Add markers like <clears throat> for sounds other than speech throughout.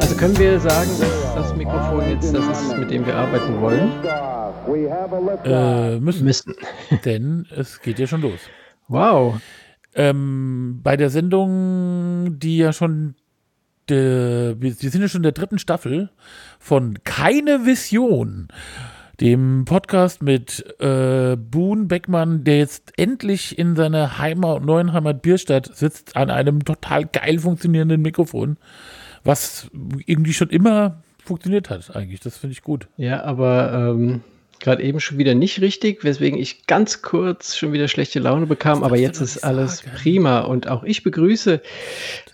Also können wir sagen, dass das Mikrofon jetzt das ist, mit dem wir arbeiten wollen? Äh, müssen, Müssen. <laughs> denn es geht ja schon los. Wow. Ähm, bei der Sendung, die ja schon, de, wir sind ja schon in der dritten Staffel von Keine Vision, dem Podcast mit äh, Boone Beckmann, der jetzt endlich in seiner Heimat, neuen Heimat Bierstadt sitzt, an einem total geil funktionierenden Mikrofon, was irgendwie schon immer funktioniert hat, eigentlich. Das finde ich gut. Ja, aber ähm, gerade eben schon wieder nicht richtig, weswegen ich ganz kurz schon wieder schlechte Laune bekam. Aber jetzt ist alles prima und auch ich begrüße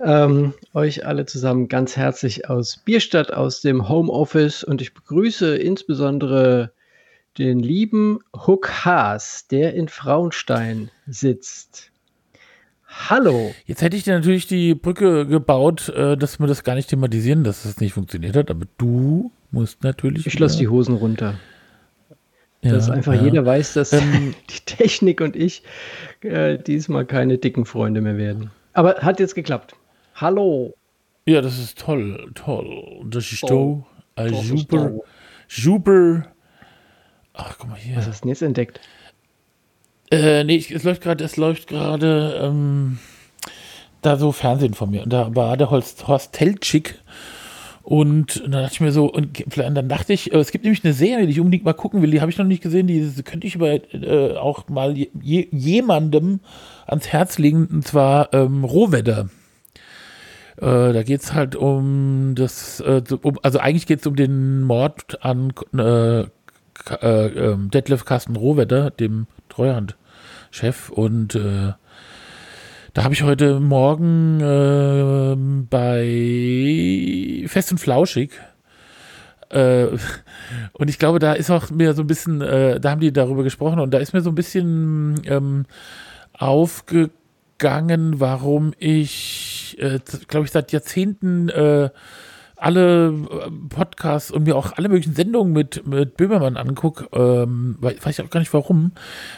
ähm, euch alle zusammen ganz herzlich aus Bierstadt, aus dem Homeoffice und ich begrüße insbesondere den lieben Huck Haas, der in Frauenstein sitzt. Hallo. Jetzt hätte ich dir natürlich die Brücke gebaut, äh, dass wir das gar nicht thematisieren, dass das nicht funktioniert hat, aber du musst natürlich. Ich lasse die Hosen runter. Ja, dass einfach ja. jeder weiß, dass Ähm, <laughs> die Technik und ich äh, diesmal keine dicken Freunde mehr werden. Aber hat jetzt geklappt. Hallo. Ja, das ist toll, toll. Das ist Toll. so ein Das ist super, toll. super. Ach, guck mal hier. Was hast du denn jetzt entdeckt? Äh, nee, es läuft gerade, es läuft gerade ähm, da so Fernsehen von mir. Und da war der Horst, Horst Teltschik. Und dann dachte ich mir so, und dann dachte ich, äh, es gibt nämlich eine Serie, die ich unbedingt mal gucken will, die habe ich noch nicht gesehen, die könnte ich aber äh, auch mal je, jemandem ans Herz legen, und zwar ähm, Rohwedder. Äh, da geht es halt um das, äh, um, also eigentlich geht es um den Mord an äh, äh, ähm, Detlef Carsten Rohwedder, dem Treuhandchef. Und da habe ich heute Morgen äh, bei Fest und Flauschig äh, <laughs> und ich glaube, da ist auch mir so ein bisschen, äh, da haben die darüber gesprochen und da ist mir so ein bisschen ähm, aufgegangen, warum ich, äh, glaube ich, seit Jahrzehnten äh, alle äh, Podcasts und mir auch alle möglichen Sendungen mit, mit Böhmermann angucke, ähm, weiß ich auch gar nicht warum,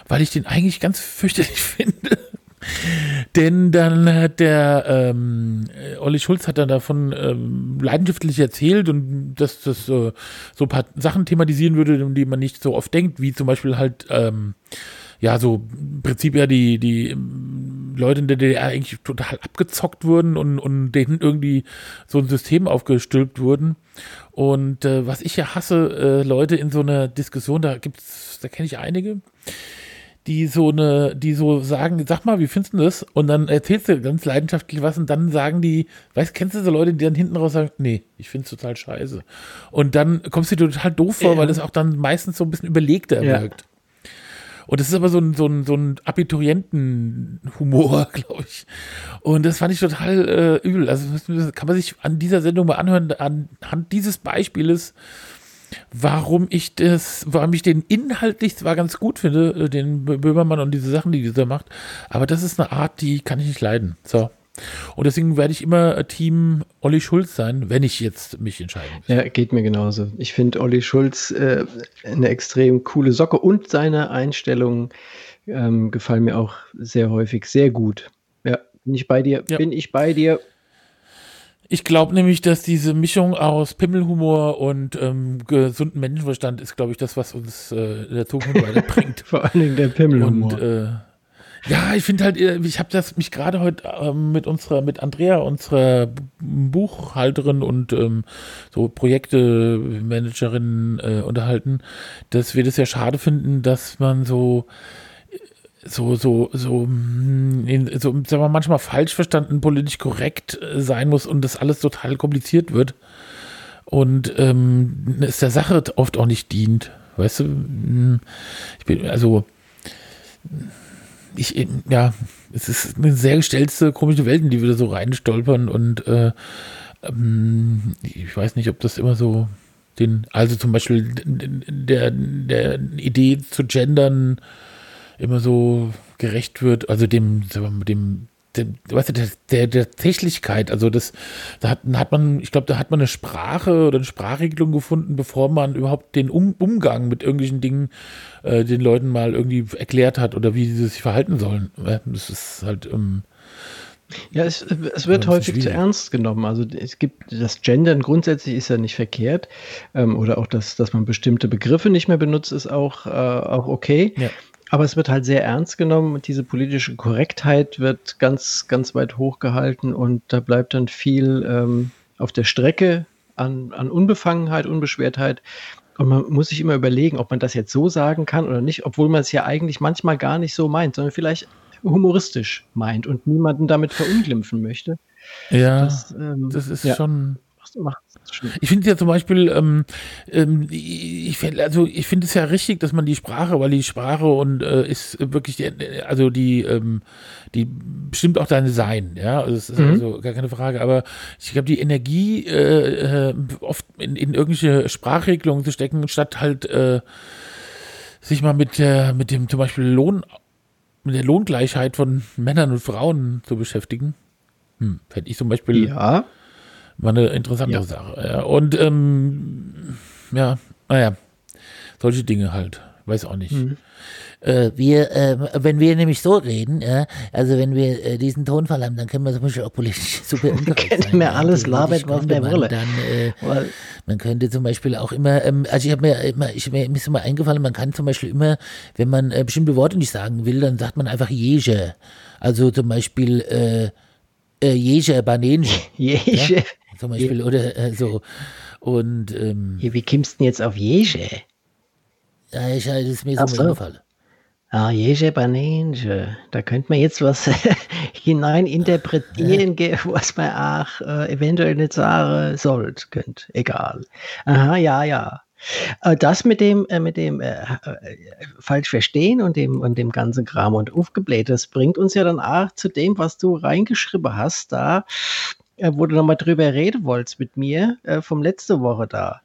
weil ich den eigentlich ganz fürchterlich <laughs> finde. Denn dann hat der ähm, äh, Olli Schulz hat dann davon ähm, leidenschaftlich erzählt und dass das äh, so ein paar Sachen thematisieren würde, um die man nicht so oft denkt, wie zum Beispiel halt ähm, ja so im Prinzip ja die die ähm, Leute in der DDR eigentlich total abgezockt wurden und und denen irgendwie so ein System aufgestülpt wurden. Und äh, was ich ja hasse, äh, Leute in so einer Diskussion, da gibt's, da kenne ich einige, die so eine, die so sagen, sag mal, wie findest du das? Und dann erzählst du ganz leidenschaftlich was und dann sagen die, weißt, kennst du so Leute, die dann hinten raus sagen, nee, ich find's total scheiße. Und dann kommst du dir total doof vor, Ja. weil das auch dann meistens so ein bisschen überlegter Ja. wirkt. Und das ist aber so ein, so ein, so ein Abiturientenhumor, <laughs> glaube ich. Und das fand ich total äh, übel. Also kann man sich an dieser Sendung mal anhören, anhand dieses Beispieles, warum ich das, warum ich den inhaltlich zwar ganz gut finde, äh, den Bö- Böhmermann und diese Sachen, die dieser macht, aber das ist eine Art, die kann ich nicht leiden. So. Und deswegen werde ich immer äh, Team Olli Schulz sein, wenn ich jetzt mich entscheiden muss. Ja, geht mir genauso. Ich finde Olli Schulz äh, eine extrem coole Socke und seine Einstellungen ähm, gefallen mir auch sehr häufig sehr gut. Ja, bin ich bei dir? Ja. Bin ich bei dir? Ich glaube nämlich, dass diese Mischung aus Pimmelhumor und ähm, gesunden Menschenverstand ist, glaube ich, das, was uns äh, in der Zukunft weiterbringt. <laughs> Vor allen Dingen der Pimmelhumor. Und äh, ja, ich finde halt, äh, ich habe das mich gerade heute ähm, mit unserer, mit Andrea, unserer Buchhalterin und ähm, so Projektemanagerin äh, unterhalten, dass wir das ja schade finden, dass man so so, so, so, mm, so, sagen wir mal, manchmal falsch verstanden, politisch korrekt äh, sein muss und das alles total kompliziert wird und ähm, es der Sache oft auch nicht dient. Weißt du, Mm, ich bin, also, ich, äh, ja, es ist eine sehr gestellte, komische Welt, in die wir da so reinstolpern und äh, ähm, ich weiß nicht, ob das immer so Den, also zum Beispiel der, der Idee zu gendern immer so gerecht wird, also dem, dem der, weißt du, der, der, der Tatsächlichkeit, also das, da hat, hat man, ich glaube, da hat man eine Sprache oder eine Sprachregelung gefunden, bevor man überhaupt den um, Umgang mit irgendwelchen Dingen äh, den Leuten mal irgendwie erklärt hat oder wie sie sich verhalten sollen. Das ist halt. Ähm, ja, es, es wird häufig zu ernst genommen. Also es gibt das Gendern grundsätzlich ist ja nicht verkehrt. Ähm, oder auch das, dass man bestimmte Begriffe nicht mehr benutzt, ist auch, äh, auch okay. Ja. Aber es wird halt sehr ernst genommen und diese politische Korrektheit wird ganz, ganz weit hochgehalten und da bleibt dann viel ähm, auf der Strecke an, an Unbefangenheit, Unbeschwertheit. Und man muss sich immer überlegen, ob man das jetzt so sagen kann oder nicht, obwohl man es ja eigentlich manchmal gar nicht so meint, sondern vielleicht humoristisch meint und niemanden damit verunglimpfen möchte. Ja, das, ähm, das ist ja. schon macht Ich finde ja zum Beispiel, ähm, ähm, ich finde also ich finde es ja richtig, dass man die Sprache, weil die Sprache und äh, ist wirklich die, also die, ähm, die bestimmt auch deine Sein, ja, also das ist mhm. also gar keine Frage, aber ich glaube, die Energie äh, äh, oft in, in irgendwelche Sprachregelungen zu stecken, statt halt äh, sich mal mit, äh, mit dem zum Beispiel Lohn, mit der Lohngleichheit von Männern und Frauen zu beschäftigen. Hm, fände ich zum Beispiel ja. War eine interessante ja. Sache. Und ähm, ja, naja, solche Dinge halt. Weiß auch nicht. Mhm. Äh, wir, äh, wenn wir nämlich so reden, ja, also wenn wir äh, diesen Tonfall haben, dann können wir zum Beispiel auch politisch <laughs> super unkorrekt sein. Wir alles labern, was. Dann, äh, man könnte zum Beispiel auch immer, ähm, also ich habe mir immer, ich, mir ist immer eingefallen, man kann zum Beispiel immer, wenn man äh, bestimmte Worte nicht sagen will, dann sagt man einfach Jeje. Also zum Beispiel äh, äh, Jeje Banenje. <laughs> Jeje. Ja? zum Beispiel, oder äh, so. Und ähm, wie kommst du denn jetzt auf Jeje? Ja, ich, das ist mir so, so. eingefallen. Ah, Jeje Banenje. Da könnte man jetzt was <laughs> hinein interpretieren, ja. was man auch äh, eventuell nicht sagen sollte. Könnt. Egal. Aha, ja, ja. Äh, das mit dem, äh, mit dem äh, äh, falsch verstehen und dem, und dem ganzen Kram und aufgebläht, das bringt uns ja dann auch zu dem, was du reingeschrieben hast, da äh, wo du nochmal drüber reden wolltest mit mir, äh, vom letzte Woche da.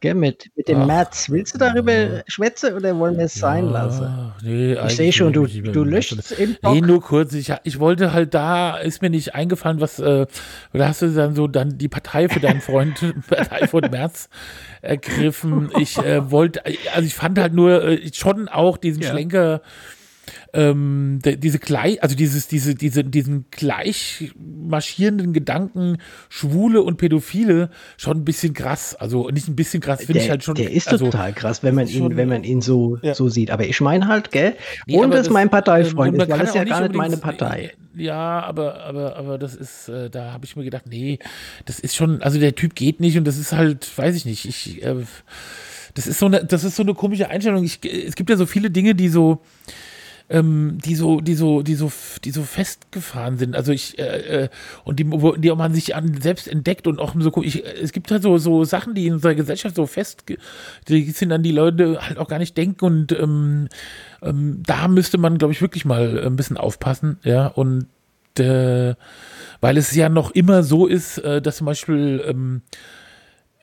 Gell, mit, mit dem Ach, März. Willst du darüber ja. schwätzen oder wollen wir es sein ja, lassen? Nee, ich sehe schon, du, du löscht es im Bock. Nee, nur kurz. Ich, ich wollte halt da, ist mir nicht eingefallen, was, äh, da hast du dann so dann die Partei für deinen Freund, <laughs> Partei von März ergriffen. Ich äh, wollte, also ich fand halt nur äh, schon auch diesen ja. Schlenker ähm, diese gleich, also dieses, diese, diese, diesen gleich marschierenden Gedanken, Schwule und Pädophile, schon ein bisschen krass. Also nicht ein bisschen krass, finde ich halt schon. Der ist also, total krass, wenn man ihn, schon, wenn man ihn so, ja. so sieht. Aber ich meine halt, gell, nee, und das ist mein Parteifreund ist, weil das ist ja gar nicht meine Partei. Ja, aber, aber, aber das ist, äh, da habe ich mir gedacht, nee, das ist schon, also der Typ geht nicht und das ist halt, weiß ich nicht, ich, äh, das ist so eine, das ist so eine komische Einstellung. Ich, es gibt ja so viele Dinge, die so, ähm, die so, die so, die so, die so festgefahren sind. Also ich äh, äh und die, die man sich an selbst entdeckt und auch so, ich, es gibt halt so, so Sachen, die in unserer Gesellschaft so fest, die sind an die Leute halt auch gar nicht denken. Und ähm, ähm, da müsste man, glaube ich, wirklich mal ein bisschen aufpassen, ja. Und äh, weil es ja noch immer so ist, äh, dass zum Beispiel ähm,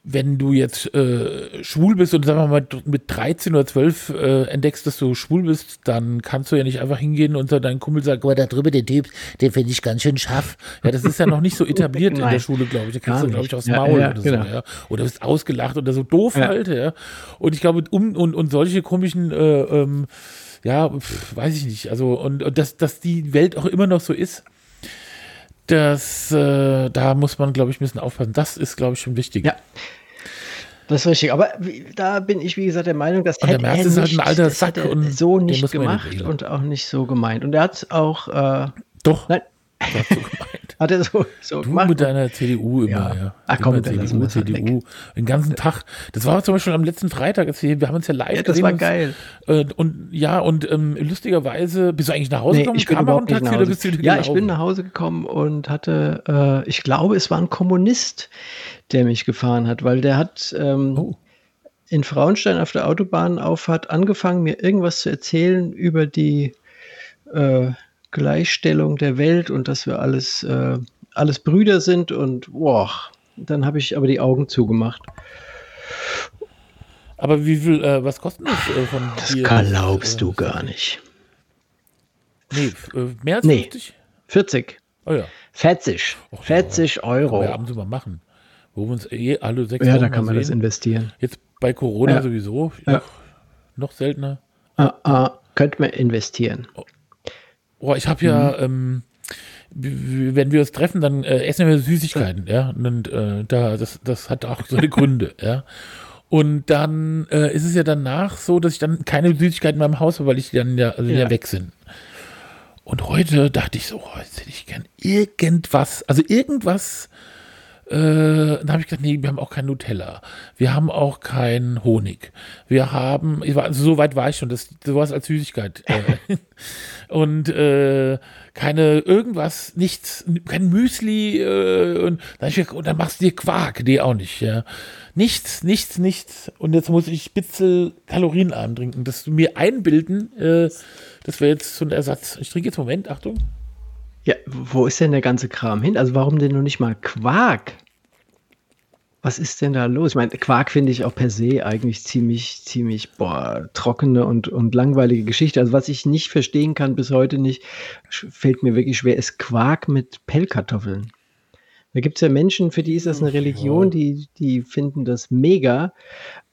wenn du jetzt äh, schwul bist und sagen wir mal mit 13 oder 12 äh, entdeckst, dass du schwul bist, dann kannst du ja nicht einfach hingehen und deinen Kumpel sagen, aber da drüber der Typ, den finde ich ganz schön scharf. Ja, das ist ja noch nicht so etabliert <laughs> in der Schule, glaube ich. Da kriegst du, glaube ich, aufs Maul ja, ja, oder genau. so, ja. Oder bist ausgelacht oder so doof ja. halt, ja. Und ich glaube, um und, und solche komischen äh, ähm, ja, pf, weiß ich nicht. Also, und, und dass, dass die Welt auch immer noch so ist, das, äh, da muss man, glaube ich, ein bisschen aufpassen. Das ist, glaube ich, schon wichtig. Ja. Das ist richtig. Aber wie, da bin ich, wie gesagt, der Meinung, dass hätte er ist halt ein alter Sack und so nicht gemacht und auch nicht so gemeint. Und er hat auch. Äh, Doch. Nein, so gemeint. Hat er so, so du gemacht? mit deiner CDU immer, ja. ja. Ach komm, immer CDU, CDU. Den ganzen Tag. Das war zum Beispiel am letzten Freitag, als wir, wir haben uns ja live ja, das gesehen. war geil. Äh, und ja, und ähm, lustigerweise, bist du eigentlich nach Hause gekommen? Nee, ich bin überhaupt nicht nach Hause. Bist du ja, ich bin nach Hause gekommen und hatte, äh, ich glaube, es war ein Kommunist, der mich gefahren hat, weil der hat ähm, oh. in Frauenstein auf der Autobahnauffahrt angefangen, mir irgendwas zu erzählen über die äh, Gleichstellung der Welt und dass wir alles, äh, alles Brüder sind und boah, dann habe ich aber die Augen zugemacht. Aber wie viel, äh, was kostet das äh, von dir? Glaubst äh, du gar nicht. Nee, äh, mehr als Nee. 50? 40. Oh ja. 40. Och, 40 Kann man ja Euro. und zu mal machen. Wo wir uns eh alle sechs Ja, Wochen da kann man das sehen. investieren. Jetzt bei Corona Ja. sowieso. Ja. Noch, noch seltener. Ah, ah, könnte man investieren. Oh, ich habe ja, ähm, w- w- wenn wir uns treffen, dann äh, essen wir Süßigkeiten, ja. Und äh, da, das, das hat auch seine Gründe, <laughs> ja. Und dann äh, ist es ja danach so, dass ich dann keine Süßigkeiten mehr im Haus habe, weil ich dann ja, also Ja. ja weg sind. Und heute dachte ich so, oh, jetzt hätte ich gern irgendwas, also irgendwas. Äh, dann habe ich gesagt, nee, wir haben auch kein Nutella. Wir haben auch keinen Honig. Wir haben, ich war, also so weit war ich schon, das sowas als Süßigkeit. Äh, <laughs> und äh, keine irgendwas, nichts, kein Müsli. Äh, und und dann machst du dir Quark. Nee, auch nicht. Ja. Nichts, nichts, nichts. Und jetzt muss ich Spitzel kalorienarm trinken. Das mir einbilden, äh, das wäre jetzt so ein Ersatz. Ich trinke jetzt, Moment, Achtung. Ja, wo ist denn der ganze Kram hin? Also warum denn noch nicht mal Quark? Was ist denn da los? Ich meine, Quark finde ich auch per se eigentlich ziemlich, ziemlich, boah, trockene und, und langweilige Geschichte. Also was ich nicht verstehen kann bis heute nicht, fällt mir wirklich schwer, ist Quark mit Pellkartoffeln. Da gibt es ja Menschen, für die ist das eine Religion, die, die finden das mega.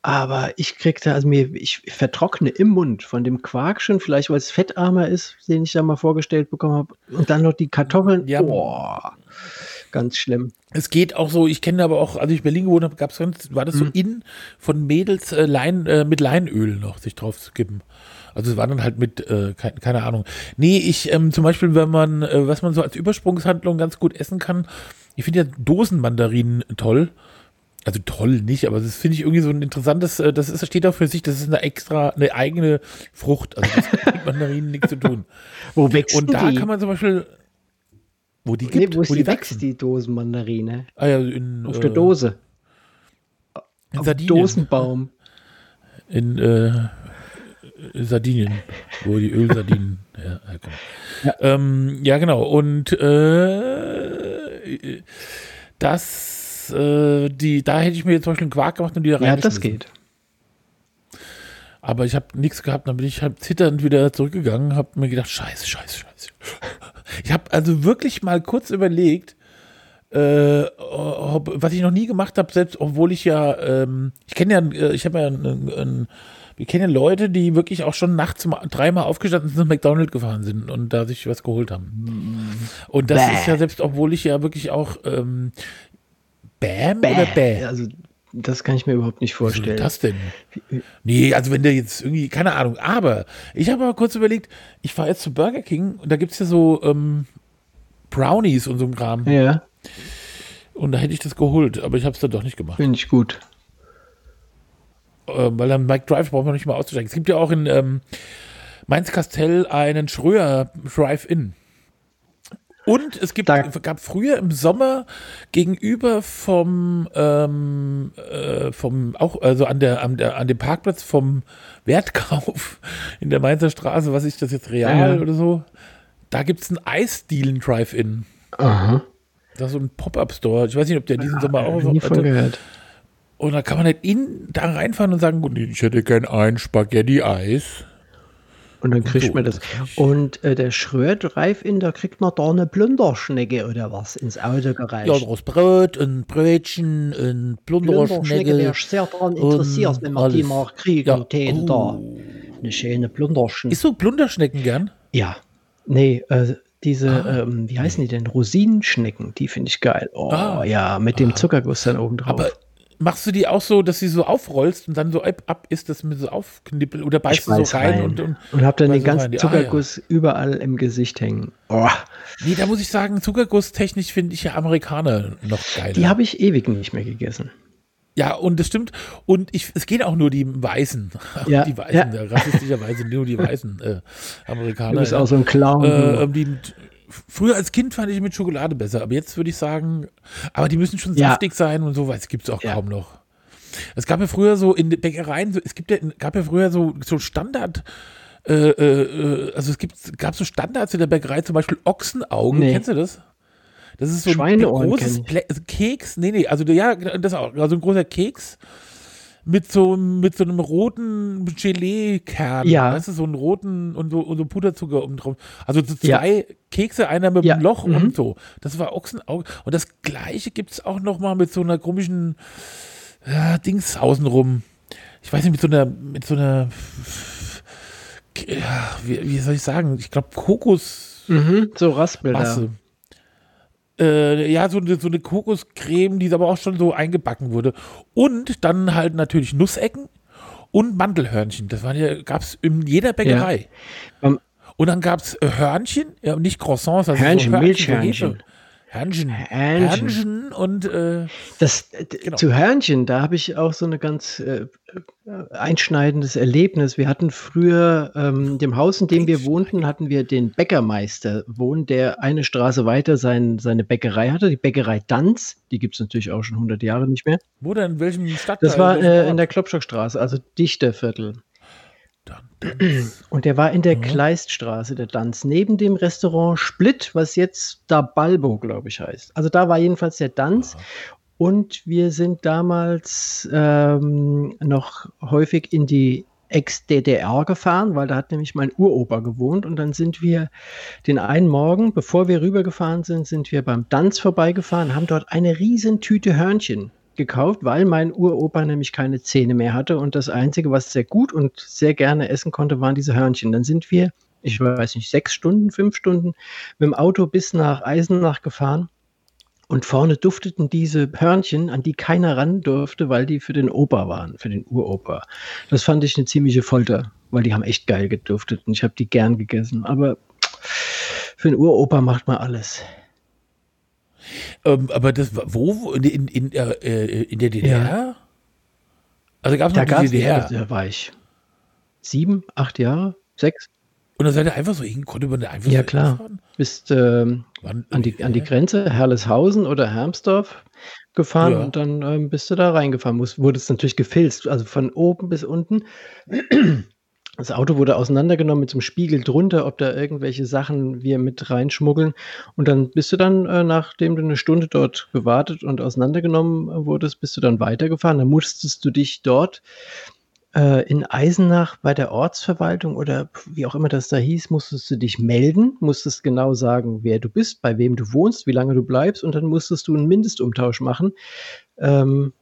Aber ich krieg da, also mir, ich vertrockne im Mund von dem Quark schon, vielleicht weil es fettarmer ist, den ich da mal vorgestellt bekommen habe. Und dann noch die Kartoffeln. Ja. Boah, ganz schlimm. Es geht auch so, ich kenne aber auch, als ich in Berlin gewohnt habe, gab es sonst, war das so in von Mädels äh, Lein, äh, mit Leinöl noch sich drauf zu kippen. Also es war dann halt mit, äh, kein, keine Ahnung. Nee, ich ähm, zum Beispiel, wenn man, äh, was man so als Übersprungshandlung ganz gut essen kann, ich finde ja Dosenmandarinen toll. Also toll nicht, aber das finde ich irgendwie so ein interessantes, äh, das ist, steht auch für sich, das ist eine extra, eine eigene Frucht. Also das hat mit Mandarinen nichts zu tun. <laughs> Wo wächst Und da die? kann man zum Beispiel, wo die nee, gibt, wo ist wo die die wächst, wachsen. die Dosenmandarine? Ah ja, in, Auf äh, der Dose. In Auf dem Sardinien. Dosenbaum. In äh, Sardinien, wo die Ölsardinen ja, herkommen. Ja. Ähm, ja, genau. Und äh, das, äh, die, da hätte ich mir jetzt zum Beispiel einen Quark gemacht und die da Ja, das geht. Aber ich habe nichts gehabt, dann bin ich halt zitternd wieder zurückgegangen, habe mir gedacht, scheiße, scheiße, scheiße. Ich habe also wirklich mal kurz überlegt, äh, ob, was ich noch nie gemacht habe, selbst obwohl ich ja, ähm, ich kenne ja, äh, ich habe ja, einen, einen, wir kennen ja Leute, die wirklich auch schon nachts mal, dreimal aufgestanden sind und McDonald's gefahren sind und da sich was geholt haben. Und das Bäh. ist ja selbst, obwohl ich ja wirklich auch ähm, Bam oder Bäh? Also, das kann ich mir überhaupt nicht Was vorstellen. das denn? Nee, also wenn der jetzt irgendwie, keine Ahnung, aber ich habe aber kurz überlegt, ich fahre jetzt zu Burger King und da gibt es ja so ähm, Brownies und so ein Kram. Ja, Und da hätte ich das geholt, aber ich habe es dann doch nicht gemacht. finde ich gut. Äh, weil dann Mike Drive braucht man nicht mal auszusteigen. Es gibt ja auch in ähm, Mainz-Kastell einen Schröer Drive-In. Und es gibt, Da- gab früher im Sommer gegenüber vom, ähm, äh, vom auch, also an der, an der, an dem Parkplatz vom Wertkauf in der Mainzer Straße, was ist das jetzt, Real Ja. oder so? Da gibt es einen Eisdielen Drive-In. Aha. Das ist so ein Pop-Up-Store. Ich weiß nicht, ob der diesen Sommer auch Nie von gehört. Und dann kann man halt in, da reinfahren und sagen, gut, ich hätte gern ein Spaghetti-Eis. Und dann kriegt so, man das. das Und äh, der Schröer Drive-In, da kriegt man da eine Plunderschnecke oder was ins Auto gereicht. Ja, daraus Brot, ein Brötchen, ein Plunderschnecke Plunderschnecke. wäre ich sehr daran interessiert, und wenn man die alles. mal kriegen Ja. täten da. Eine schöne Plunderschnecke. Isst du Plunderschnecken gern? Ja. Nee, äh, diese, Ah. ähm, wie heißen die denn? Rosinenschnecken, die finde ich geil. Oh Ah. ja, mit dem Zuckerguss dann oben drauf. Aber machst du die auch so, dass sie so aufrollst und dann so ab, ab ist, dass mir so aufknippeln oder beißt du so rein, und, und und hab dann den ganzen rein. Ah, Zuckerguss überall im Gesicht hängen. Oh, Nee, da muss ich sagen, Zuckerguss-technisch finde ich ja Amerikaner noch geiler. die habe ich ewig nicht mehr gegessen. ja, und das stimmt. Und ich, es gehen auch nur die Weißen. <laughs> Ja, die Weißen, ja. ja. rassistischerweise nur die Weißen äh, Amerikaner. Du bist ja. auch so ein Clown. Äh, ähm, die, früher als Kind fand ich mit Schokolade besser, aber jetzt würde ich sagen, aber die müssen schon Ja. saftig sein und so, weil es gibt es auch Ja. kaum noch. Es gab ja früher so in den Bäckereien, so, es gibt ja, gab ja früher so, so Standard, äh, äh, äh, also es gibt, gab so Standards in der Bäckerei, zum Beispiel Ochsenaugen, Nee. kennst du das? Das ist so ein großes also Keks, nee, nee, also ja, das auch, also ein großer Keks, mit so, mit so einem roten Gelee-Kern. Ja. Weißt du, so einen roten und so, und so Puderzucker oben drauf. Also so Ja. zwei Kekse, einer mit Ja. einem Loch Mhm. und so. Das war Ochsenauge. Und das gleiche gibt es auch noch mal mit so einer komischen ja, Dings außenrum. Ich weiß nicht, mit so einer, mit so einer, ja, wie, wie soll ich sagen? Ich glaube, Kokos. Mhm, so Raspel da. Äh, ja, so eine, so eine Kokoscreme, die aber auch schon so eingebacken wurde. Und dann halt natürlich Nussecken und Mandelhörnchen. Das waren ja, gab es in jeder Bäckerei. Ähm, und dann gab es Hörnchen, ja, nicht Croissants, also Hörnchen, so so Milchhörnchen. Hefe. Hörnchen. Hörnchen. Hörnchen und äh, Das Genau. zu Hörnchen, da habe ich auch so eine ganz äh, einschneidendes Erlebnis. Wir hatten früher ähm, dem Haus, in dem wir wohnten, hatten wir den Bäckermeister wohnen, der eine Straße weiter sein, seine Bäckerei hatte, die Bäckerei Danz. Die gibt es natürlich auch schon 100 Jahre nicht mehr. wo denn, in welchem Stadtteil? Das war äh, in der Klopstockstraße, also Dichterviertel. <clears throat> Und der war in der Mhm. Kleiststraße, der Danz, neben dem Restaurant Split, was jetzt da Balbo, glaube ich, heißt. Also da war jedenfalls der Danz. Und wir sind damals ähm, noch häufig in die Ex-DDR gefahren, weil da hat nämlich mein Uropa gewohnt. Und dann sind wir den einen Morgen, bevor wir rübergefahren sind, sind wir beim Danz vorbeigefahren, haben dort eine riesen Tüte Hörnchen gekauft, weil mein Uropa nämlich keine Zähne mehr hatte. Und das Einzige, was sehr gut und sehr gerne essen konnte, waren diese Hörnchen. Dann sind wir, ich weiß nicht, sechs Stunden, fünf Stunden mit dem Auto bis nach Eisenach gefahren. Und vorne dufteten diese Hörnchen, an die keiner ran durfte, weil die für den Opa waren, für den Uropa. Das fand ich eine ziemliche Folter, weil die haben echt geil geduftet und ich habe die gern gegessen. Aber für den Uropa macht man alles. Ähm, aber das war wo? In, in, in, äh, äh, in der DDR? Also gab es noch die DDR. da war ich sieben, acht Jahre, sechs, Und dann seid ihr einfach so hin, konnte man da einfach Ja, so klar. hinfahren? bis ähm, Wann, an, die, an die Grenze, Herleshausen oder Hermsdorf gefahren Ja. und dann ähm, bist du da reingefahren. Muss, wurde es natürlich gefilzt, also von oben bis unten. Das Auto wurde auseinandergenommen mit so einem Spiegel drunter, ob da irgendwelche Sachen wir mit reinschmuggeln. Und dann bist du dann, äh, nachdem du eine Stunde dort gewartet und auseinandergenommen äh, wurdest, bist du dann weitergefahren. Dann musstest du dich dort äh, in Eisenach bei der Ortsverwaltung oder wie auch immer das da hieß, musstest du dich melden, musstest genau sagen, wer du bist, bei wem du wohnst, wie lange du bleibst und dann musstest du einen Mindestumtausch machen. Ähm,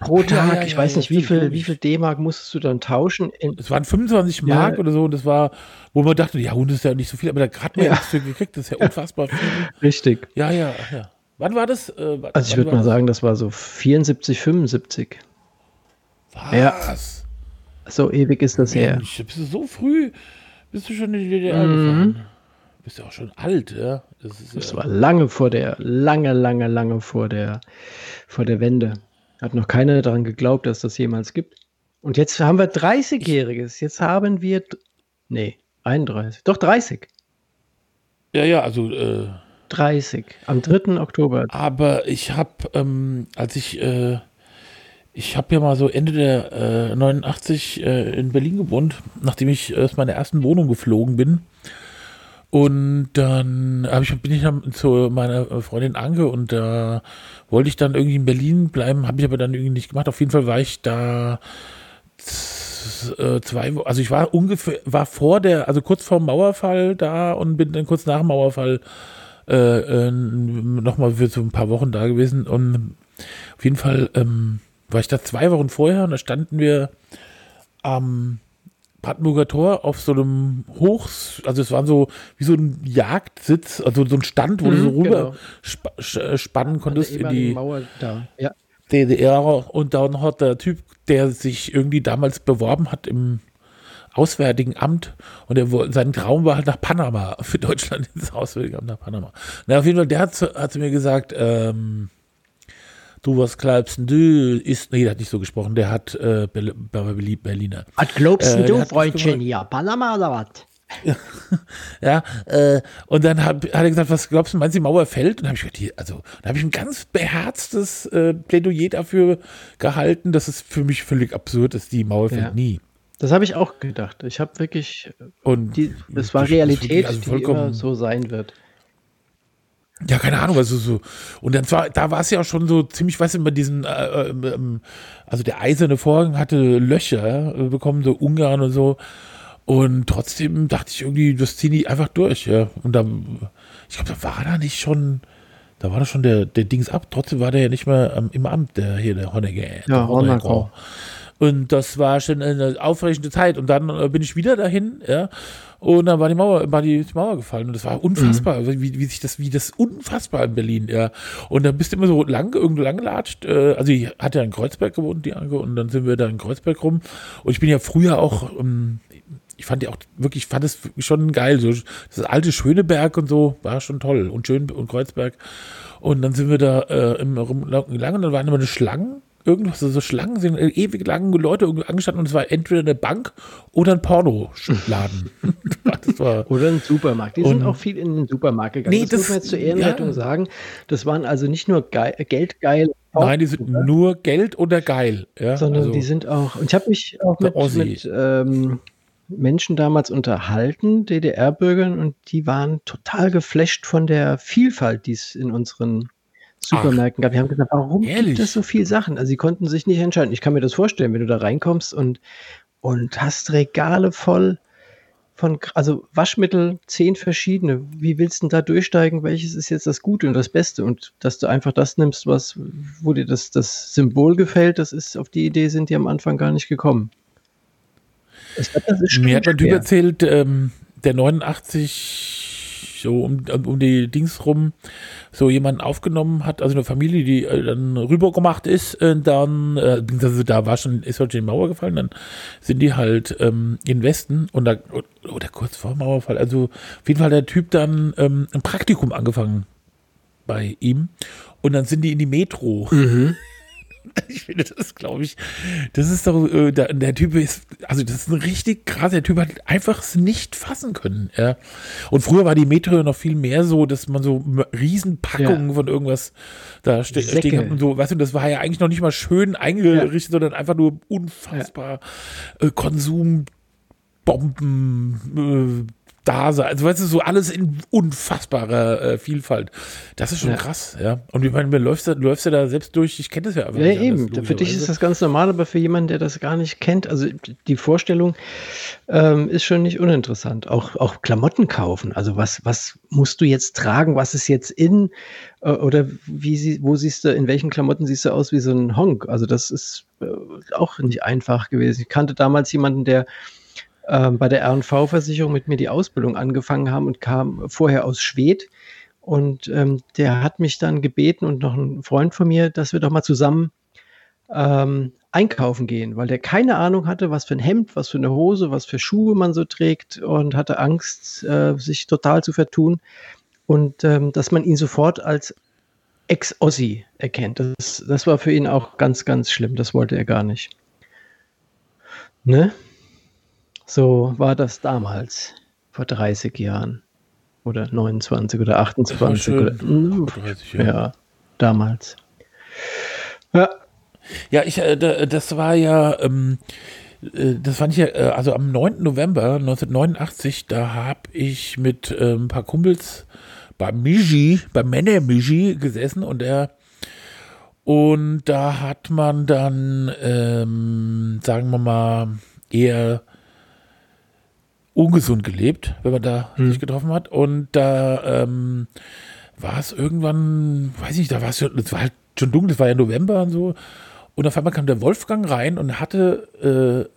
pro Ah, ja, Tag, ja, ich weiß nicht, wie viel, wie viel D-Mark musstest du dann tauschen? Es waren 25 Ja. Mark oder so und das war, wo man dachte, ja, Hund ist ja nicht so viel, aber da hat man ja nichts für gekriegt, das ist ja <laughs> unfassbar viel. richtig. Ja, ja, ja. Wann war das? Äh, wann- Also ich würde mal sagen, das war so 74, 75. das? ja. Was? So ewig ist das her. Mensch, bist du so früh, bist du schon in die DDR Mhm. gefahren? Bist ja auch schon alt, ja. Das ist Das ja, war lange vor der, lange, lange, lange vor der, vor der Wende. Hat noch keiner daran geglaubt, dass das jemals gibt. Und jetzt haben wir 30-Jähriges. Jetzt haben wir, nee, 31, doch 30. ja, ja, also, äh, 30. Am 3. Oktober. aber ich habe, ähm, als ich, äh, ich habe ja mal so Ende der äh, 89 äh, in Berlin gewohnt, nachdem ich aus meiner ersten Wohnung geflogen bin. Und dann ich, bin ich dann zu meiner Freundin Anke und da wollte ich dann irgendwie in Berlin bleiben, habe ich aber dann irgendwie nicht gemacht. Auf jeden Fall war ich da äh, zwei, Wo- also ich war ungefähr, war vor der, also kurz vor dem Mauerfall da und bin dann kurz nach dem Mauerfall äh, äh, nochmal für so ein paar Wochen da gewesen und auf jeden Fall ähm, war ich da zwei Wochen vorher und da standen wir am Brandenburger Tor auf so einem Hochs, also es war so wie so ein Jagdsitz, also so ein Stand, wo du so Mhm, rüber genau. spa sch- spannen konntest in die Mauer da. Ja. DDR und dann hat der Typ, der sich irgendwie damals beworben hat im Auswärtigen Amt und er, sein Traum war halt nach Panama, für Deutschland <laughs> ins Auswärtige Amt nach Panama. Na, auf jeden Fall, der hat, hat zu mir gesagt, ähm, du, was glaubst du, ist, nee, der hat nicht so gesprochen, der hat äh, Berl- Berl- Berliner. Was glaubst Äh, du, Freundchen, hier? Panama oder was? <laughs> Ja, äh, und dann hab, hat er gesagt, was glaubst du, meinst du, die Mauer fällt? Und dann habe ich gedacht, die, also, da habe ich ein ganz beherztes äh, Plädoyer dafür gehalten, dass es für mich völlig absurd ist, die Mauer fällt Ja. nie. Das habe ich auch gedacht. Ich habe wirklich, Und die, das war Realität, wirklich, also die immer so sein wird. Ja, keine Ahnung, also so. Und dann war, da war es ja auch schon so ziemlich, weißt du, bei diesen, äh, ähm, also der eiserne Vorhang hatte Löcher äh, bekommen, so Ungarn und so. Und trotzdem dachte ich irgendwie, das ziehen die einfach durch, ja. Und da, ich glaube, da war da nicht schon, da war da schon der, der Dings ab. Trotzdem war der ja nicht mehr ähm, im Amt, der hier, der Honecker. Ja, Honecker. Und das war schon eine aufregende Zeit. Und dann äh, bin ich wieder dahin, ja. Und dann war die Mauer, war die Mauer gefallen. Und das war unfassbar, mhm. wie, wie sich das, wie das unfassbar in Berlin, ja. Und dann bist du immer so lang, irgendwo lang gelatscht. Äh, also ich hatte ja in Kreuzberg gewohnt, die Anke, und dann sind wir da in Kreuzberg rum. Und ich bin ja früher auch, ähm, ich fand ja auch wirklich, fand es schon geil. So, das alte Schöneberg und so war schon toll. Und Schön und Kreuzberg. Und dann sind wir da äh, im, lang, und dann waren immer eine Schlangen irgendwas, so Schlangen sind äh, ewig lange Leute angestanden und es war entweder eine Bank oder ein Pornoladen. <laughs> oder ein Supermarkt. Die und, sind auch viel in den Supermarkt gegangen. Nee, das, das muss man jetzt zur Ehrenrettung ja. sagen. Das waren also nicht nur geil, geldgeil. Nein, die sind oder? nur Geld oder geil. Ja, Sondern also, die sind auch, und ich habe mich auch mit, mit ähm, Menschen damals unterhalten, DDR-Bürgern, und die waren total geflasht von der Vielfalt, die es in unseren Supermärkten gab. Wir haben gesagt, warum ehrlich? gibt es so viele Sachen? Also sie konnten sich nicht entscheiden. Ich kann mir das vorstellen, wenn du da reinkommst und, und hast Regale voll von, also Waschmittel, zehn verschiedene. Wie willst du denn da durchsteigen? Welches ist jetzt das Gute und das Beste? Und dass du einfach das nimmst, was, wo dir das, das Symbol gefällt, das ist, auf die Idee sind die am Anfang gar nicht gekommen. Das Mir hat man erzählt, ähm, der 89 so um, um die Dings rum so jemanden aufgenommen hat, also eine Familie, die äh, dann rübergemacht ist, äh, dann, äh, also da war schon, ist heute die Mauer gefallen, dann sind die halt ähm, in Westen und da, oder kurz vor Mauerfall, also auf jeden Fall der Typ dann ähm, ein Praktikum angefangen bei ihm und dann sind die in die Metro. Mhm. <laughs> Ich finde, das glaube ich, das ist doch, äh, der, der, Typ ist, also das ist ein richtig krasser der Typ, hat einfach es nicht fassen können. Ja. Und früher war die Metro noch viel mehr so, dass man so Riesenpackungen ja. von irgendwas da ste Säcke. stehen hat und so, weißt du, das war ja eigentlich noch nicht mal schön eingerichtet, ja. sondern einfach nur unfassbar äh, Konsumbomben, äh, da sein. Also weißt du, so alles in unfassbarer äh, Vielfalt. Das ist schon ja. krass, ja. Und ich meine, du läufst, du läufst ja da selbst durch, ich kenne das ja einfach ja, nicht. eben. Anders, für dich ist das ganz normal, aber für jemanden, der das gar nicht kennt, also die Vorstellung ähm, ist schon nicht uninteressant. Auch, auch Klamotten kaufen. Also was, was musst du jetzt tragen? Was ist jetzt in? Äh, oder wie sie, wo siehst du, in welchen Klamotten siehst du aus wie so ein Honk? Also das ist äh, auch nicht einfach gewesen. Ich kannte damals jemanden, der ähm, bei der RV-Versicherung mit mir die Ausbildung angefangen haben und kam vorher aus Schwedt. Und ähm, der hat mich dann gebeten und noch ein Freund von mir, dass wir doch mal zusammen ähm, einkaufen gehen, weil der keine Ahnung hatte, was für ein Hemd, was für eine Hose, was für Schuhe man so trägt und hatte Angst, äh, sich total zu vertun und ähm, dass man ihn sofort als Ex-Ossi erkennt. Das, das war für ihn auch ganz, ganz schlimm. Das wollte er gar nicht. Ne? So war das damals, vor 30 Jahren. Oder 29 oder 28. Oder, 30, ja. ja, damals. Ja. Ja, ich, äh, das war ja, ähm, äh, das fand ich ja, äh, also am 9. November 1989, da habe ich mit äh, ein paar Kumpels bei Miji, bei Männer Miji gesessen und er und da hat man dann, ähm, sagen wir mal, eher ungesund gelebt, wenn man da hm. sich getroffen hat. Und da ähm, war es irgendwann, weiß ich nicht, da war es schon, es war halt schon dunkel, es war ja November und so. Und auf einmal kam der Wolfgang rein und hatte äh,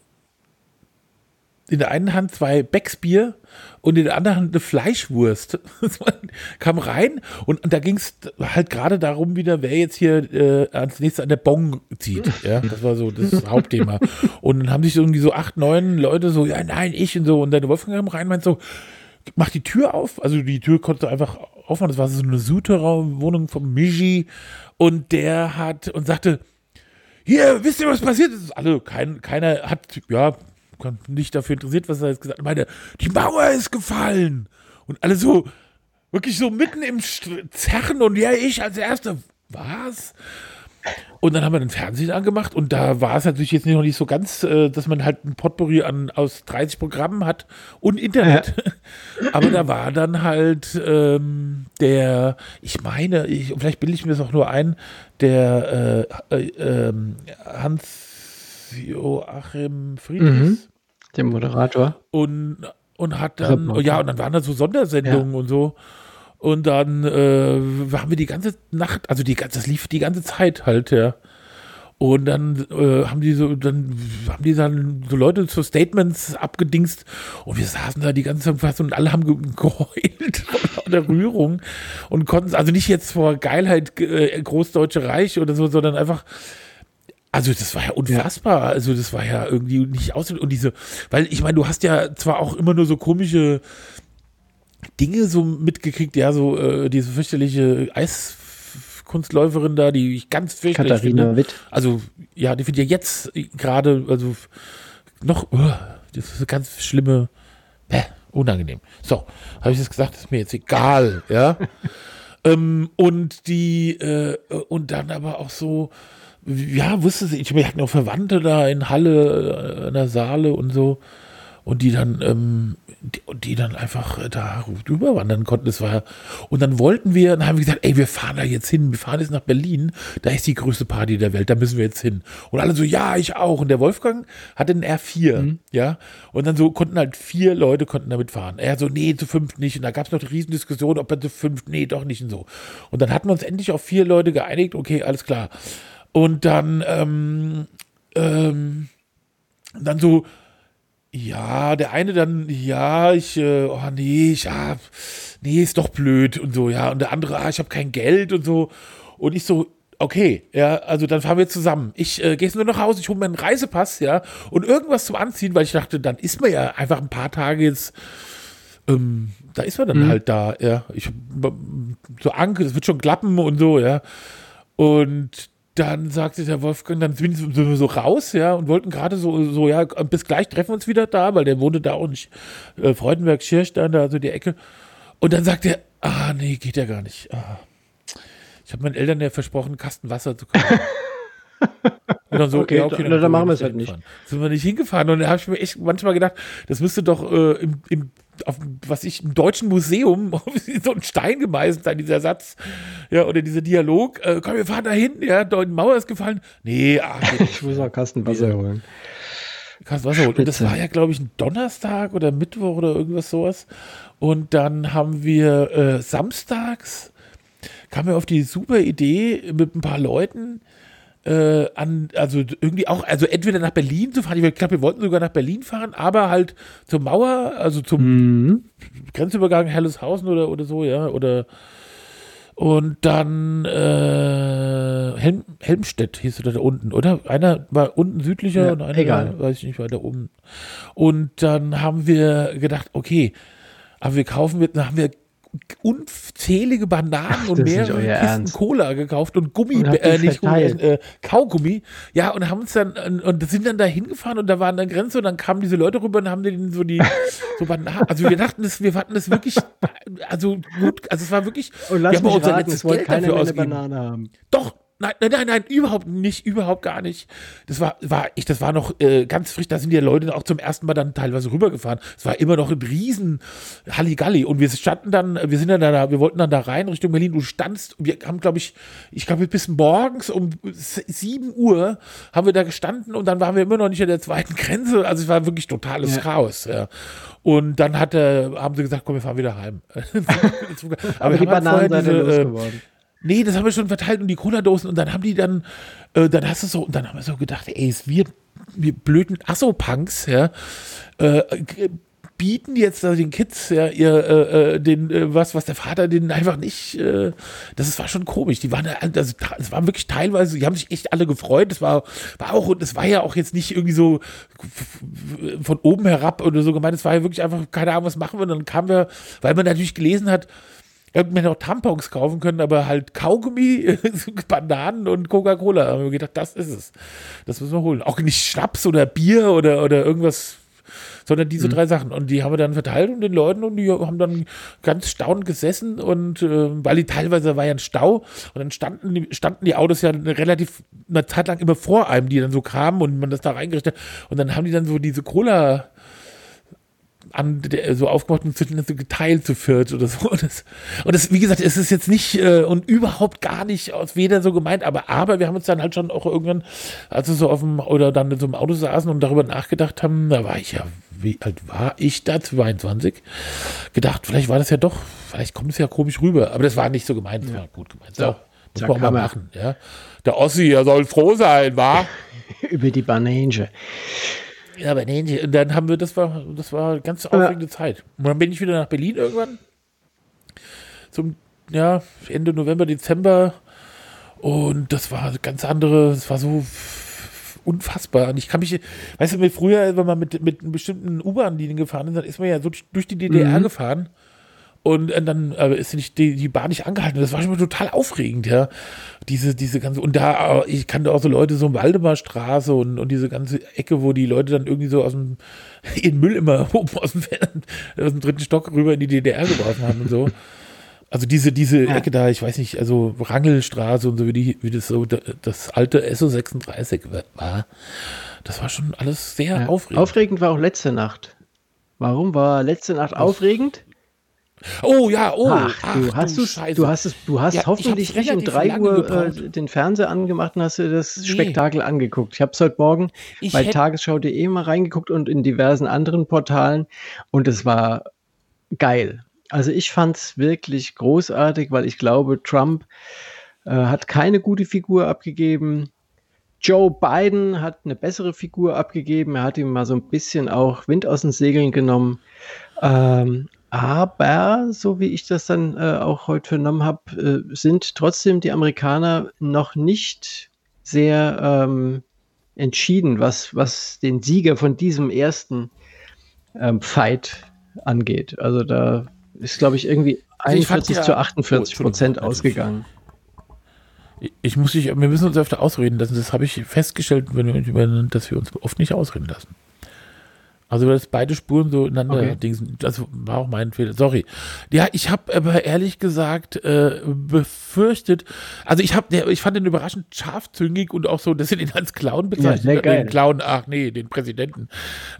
in der einen Hand zwei Becksbier und in der anderen Hand eine Fleischwurst. <laughs> kam rein und, und da ging es halt gerade darum wieder, wer jetzt hier äh, als nächstes an der Bong zieht. Ja, das war so das <laughs> Hauptthema. Und dann haben sich irgendwie so acht, neun Leute so, ja, nein, ich und so. Und dann Wolfgang kam rein und meint so, mach die Tür auf. Also die Tür konnte einfach aufmachen. Das war so eine Suterraum-Wohnung vom Miji. Und der hat und sagte, hier, wisst ihr, was passiert ist? Alle, kein, keiner hat, ja, nicht dafür interessiert, was er jetzt gesagt hat. Meine, die Mauer ist gefallen. Und alle so, wirklich so mitten im Zerren und ja, ich als Erster. Was? Und dann haben wir den Fernsehen angemacht und da war es natürlich jetzt noch nicht so ganz, äh, dass man halt ein Potpourri an, aus 30 Programmen hat und Internet. <laughs> Aber da war dann halt ähm, der, ich meine, ich, vielleicht bilde ich mir das auch nur ein, der äh, äh, ähm, Hans Joachim Friedrichs. Mhm. Der Moderator. Und, und hat dann, Rippmann. ja, und dann waren da so Sondersendungen und so. Und dann äh, haben wir die ganze Nacht, also die, ganze- das lief die ganze Zeit halt, ja. Und dann äh, haben die so, dann haben die dann so Leute so Statements abgedingst und wir saßen da die ganze Zeit fast und alle haben ge geheult <laughs> vor der Rührung und konnten, also nicht jetzt vor Geilheit äh, Großdeutsche Reich oder so, sondern einfach, also das war ja unfassbar. Also das war ja irgendwie nicht aus und diese, weil ich meine, du hast ja zwar auch immer nur so komische Dinge so mitgekriegt, ja, so äh, diese fürchterliche Eiskunstläuferin da, die ich ganz fürchterlich Katharina finde. Witt. Also ja, die finde ja jetzt gerade, also noch, uh, das ist eine ganz schlimme, bäh, unangenehm. So, habe ich das gesagt, ist mir jetzt egal, ja. <laughs> ähm, und die, äh, und dann aber auch so, ja, wusste sie, ich, wir hatten auch Verwandte da in Halle, äh, in der Saale und so. Und die dann, ähm, die, die dann einfach äh, da rüberwandern konnten. Das war, und dann wollten wir, dann haben wir gesagt, ey, wir fahren da jetzt hin, wir fahren jetzt nach Berlin, da ist die größte Party der Welt, da müssen wir jetzt hin. Und alle so, ja, ich auch. Und der Wolfgang hatte einen R4, ja. Und dann so konnten halt vier Leute konnten damit fahren. Er so, nee, zu fünf nicht. Und da gab es noch eine Riesendiskussion, ob er zu fünf, nee, doch nicht und so. Und dann hatten wir uns endlich auf vier Leute geeinigt, okay, alles klar. Und dann, ähm, ähm, dann so, ja, der eine dann, ja, ich, äh, oh nee, ich, ah, nee, ist doch blöd und so, ja. Und der andere, ah, ich habe kein Geld und so. Und ich so, okay, ja, also dann fahren wir zusammen. Ich äh, gehe jetzt nur nach Hause, ich hole mir einen Reisepass, ja, und irgendwas zum Anziehen, weil ich dachte, dann ist man ja einfach ein paar Tage jetzt, ähm, da ist man dann halt da, ja. Ich so Anke, das wird schon klappen und so, ja. Und dann sagte der Wolfgang, dann sind wir so raus, ja, und wollten gerade so, so, ja, bis gleich treffen wir uns wieder da, weil der wohnte da auch nicht, äh, Freudenberg, Schirch, da, so die Ecke. Und dann sagt er, ah, nee, geht ja gar nicht. Ah. Ich habe meinen Eltern ja versprochen, einen Kasten Wasser zu kaufen. <laughs> Und dann so, Okay, dann- dann sind machen wir es halt nicht. Sind wir nicht hingefahren. Und da habe ich mir echt manchmal gedacht, das müsste doch äh, im, im auf, was ich, im deutschen Museum <laughs> auf so ein Stein gemeißelt sein, dieser Satz, ja, oder dieser Dialog, äh, komm, wir fahren da hin, ja, da die Mauer ist gefallen. Nee, nicht. <laughs> Ich muss noch Kasten Wasser holen. Kannst Wasser holen. Und das war ja, glaube ich, ein Donnerstag oder Mittwoch oder irgendwas sowas. Und dann haben wir äh, samstags, kamen wir auf die super Idee mit ein paar Leuten, äh, an, also irgendwie auch, also entweder nach Berlin zu fahren, ich glaube, wir wollten sogar nach Berlin fahren, aber halt zur Mauer, also zum Mhm. Grenzübergang Helleshausen oder, oder so, ja, oder und dann äh, Helm, Helmstedt hieß er da unten, oder? Einer war unten südlicher Ja, und einer egal. weiß ich nicht, weiter oben. Und dann haben wir gedacht, okay, aber wir kaufen, wir, dann haben wir unzählige Bananen und ist nicht mehrere Kisten Ernst. Cola gekauft und Gummi, Und äh, nicht Gummi, äh, Kaugummi. Ja, und haben uns dann, und, und sind dann da hingefahren und da waren dann Grenze und dann kamen diese Leute rüber und haben denen so die, so Bananen, also wir dachten, das, wir fanden das wirklich, also gut, also es war wirklich, Und wir lass haben auch mich unser raten, letztes Geld dafür. Banane haben. Doch, nein, nein, nein, nein, überhaupt nicht, überhaupt gar nicht. Das war, war ich, das war noch äh, ganz frisch, da sind die Leute auch zum ersten Mal dann teilweise rübergefahren. Es war immer noch ein riesen Halligalli und wir standen dann, wir sind dann da, wir wollten dann da rein Richtung Berlin, du standst, wir haben glaube ich, ich glaube bis morgens um 7 Uhr haben wir da gestanden und dann waren wir immer noch nicht an der zweiten Grenze, also es war wirklich totales Ja. Chaos, ja. Und dann hat, äh, haben sie gesagt, komm, wir fahren wieder heim. <laughs> <laughs> Aber, wir die halt Bananen ihr diese, äh, losgeworden. Nee, das haben wir schon verteilt und die Cola-Dosen und dann haben die dann, äh, dann hast du so, und dann haben wir so gedacht, ey, wir, wir blöden Asso-Punks, ja, äh, bieten jetzt da den Kids ja ihr äh, äh, den äh, was was der Vater denen einfach nicht äh, das war schon komisch. Die waren also es waren wirklich teilweise die haben sich echt alle gefreut. Das war war auch und es war ja auch jetzt nicht irgendwie so von oben herab oder so gemeint. Es war ja wirklich einfach keine Ahnung was machen wir? Und dann kamen wir weil man natürlich gelesen hat hätten wir noch Tampons kaufen können, aber halt Kaugummi, <laughs> Bananen und Coca-Cola. Da haben wir gedacht, das ist es. Das müssen wir holen. Auch nicht Schnaps oder Bier oder, oder irgendwas sondern diese drei Sachen. Und die haben wir dann verteilt und den Leuten und die haben dann ganz staunend gesessen und äh, weil die teilweise war ja ein Stau und dann standen die, standen die Autos ja eine relativ eine Zeit lang immer vor einem, die dann so kamen und man das da reingerichtet hat. Und dann haben die dann so diese Cola an der, so aufgemacht und dann so geteilt zu viert oder so. <laughs> Und das, und das, wie gesagt, es ist jetzt nicht äh, und überhaupt gar nicht aus weder so gemeint, aber, aber wir haben uns dann halt schon auch irgendwann, als wir so auf dem, oder dann in so einem Auto saßen und darüber nachgedacht haben, da war ich ja, wie alt war ich da, 22, gedacht, vielleicht war das ja doch, vielleicht kommt es ja komisch rüber, aber das war nicht so gemeint, das war gut gemeint. So, Ja. muss man mal machen, ja. Der Ossi, er soll froh sein, war. <laughs> Über die Banane. Ja, aber nee, nee, und dann haben wir, das war, das war eine ganz aufregende Zeit. Und dann bin ich wieder nach Berlin irgendwann. Zum, ja, Ende November, Dezember. Und das war ganz andere, das war so unfassbar. Und ich kann mich, weißt du, früher, wenn man mit, mit bestimmten U-Bahn-Linien gefahren ist, dann ist man ja so durch die DDR gefahren. Und äh, dann äh, ist nicht die, die Bahn nicht angehalten. Das war schon mal total aufregend, ja. Diese, diese ganze, und da, äh, ich kannte auch so Leute so in Waldemarstraße und, und diese ganze Ecke, wo die Leute dann irgendwie so aus dem, <laughs> ihren Müll immer <laughs> oben aus dem, aus dem dritten Stock rüber in die DDR geworfen haben und so. Also diese, diese Ecke da, ich weiß nicht, also Rangelstraße und so, wie, die, wie das so, da- das alte SO36 war. Das war schon alles sehr Ja. aufregend. Aufregend war auch letzte Nacht. Warum war letzte Nacht aufregend? Oh ja, oh, Ach, du hast du Scheiße. du hast es, du hast Ja, ich hoffentlich nicht um relativ 3 lange Uhr äh, den Fernseher angemacht und hast dir das Spektakel angeguckt. Ich habe es heute Morgen Ich bei tagesschau.de mal reingeguckt und in diversen anderen Portalen und es war geil. Also ich fand es wirklich großartig, weil ich glaube, Trump äh, hat keine gute Figur abgegeben. Joe Biden hat eine bessere Figur abgegeben. Er hat ihm mal so ein bisschen auch Wind aus den Segeln genommen. Ähm, aber, so wie ich das dann äh, auch heute vernommen habe, äh, sind trotzdem die Amerikaner noch nicht sehr ähm, entschieden, was, was den Sieger von diesem ersten ähm, Fight angeht. Also da ist, glaube ich, irgendwie Also ich 41 ja- zu Oh, 48 Entschuldigung, Prozent ausgegangen. Ich muss dich, wir müssen uns öfter ausreden lassen. Das habe ich festgestellt, wenn wir, dass wir uns oft nicht ausreden lassen. Also dass beide Spuren so ineinander Okay. dingsen. Das war auch mein Fehler. Sorry. Ja, ich habe aber ehrlich gesagt äh, befürchtet. Also ich habe, ich fand den überraschend scharfzüngig und auch so, dass sie den als Clown bezeichnet. geil. Den Clown, ach nee, den Präsidenten.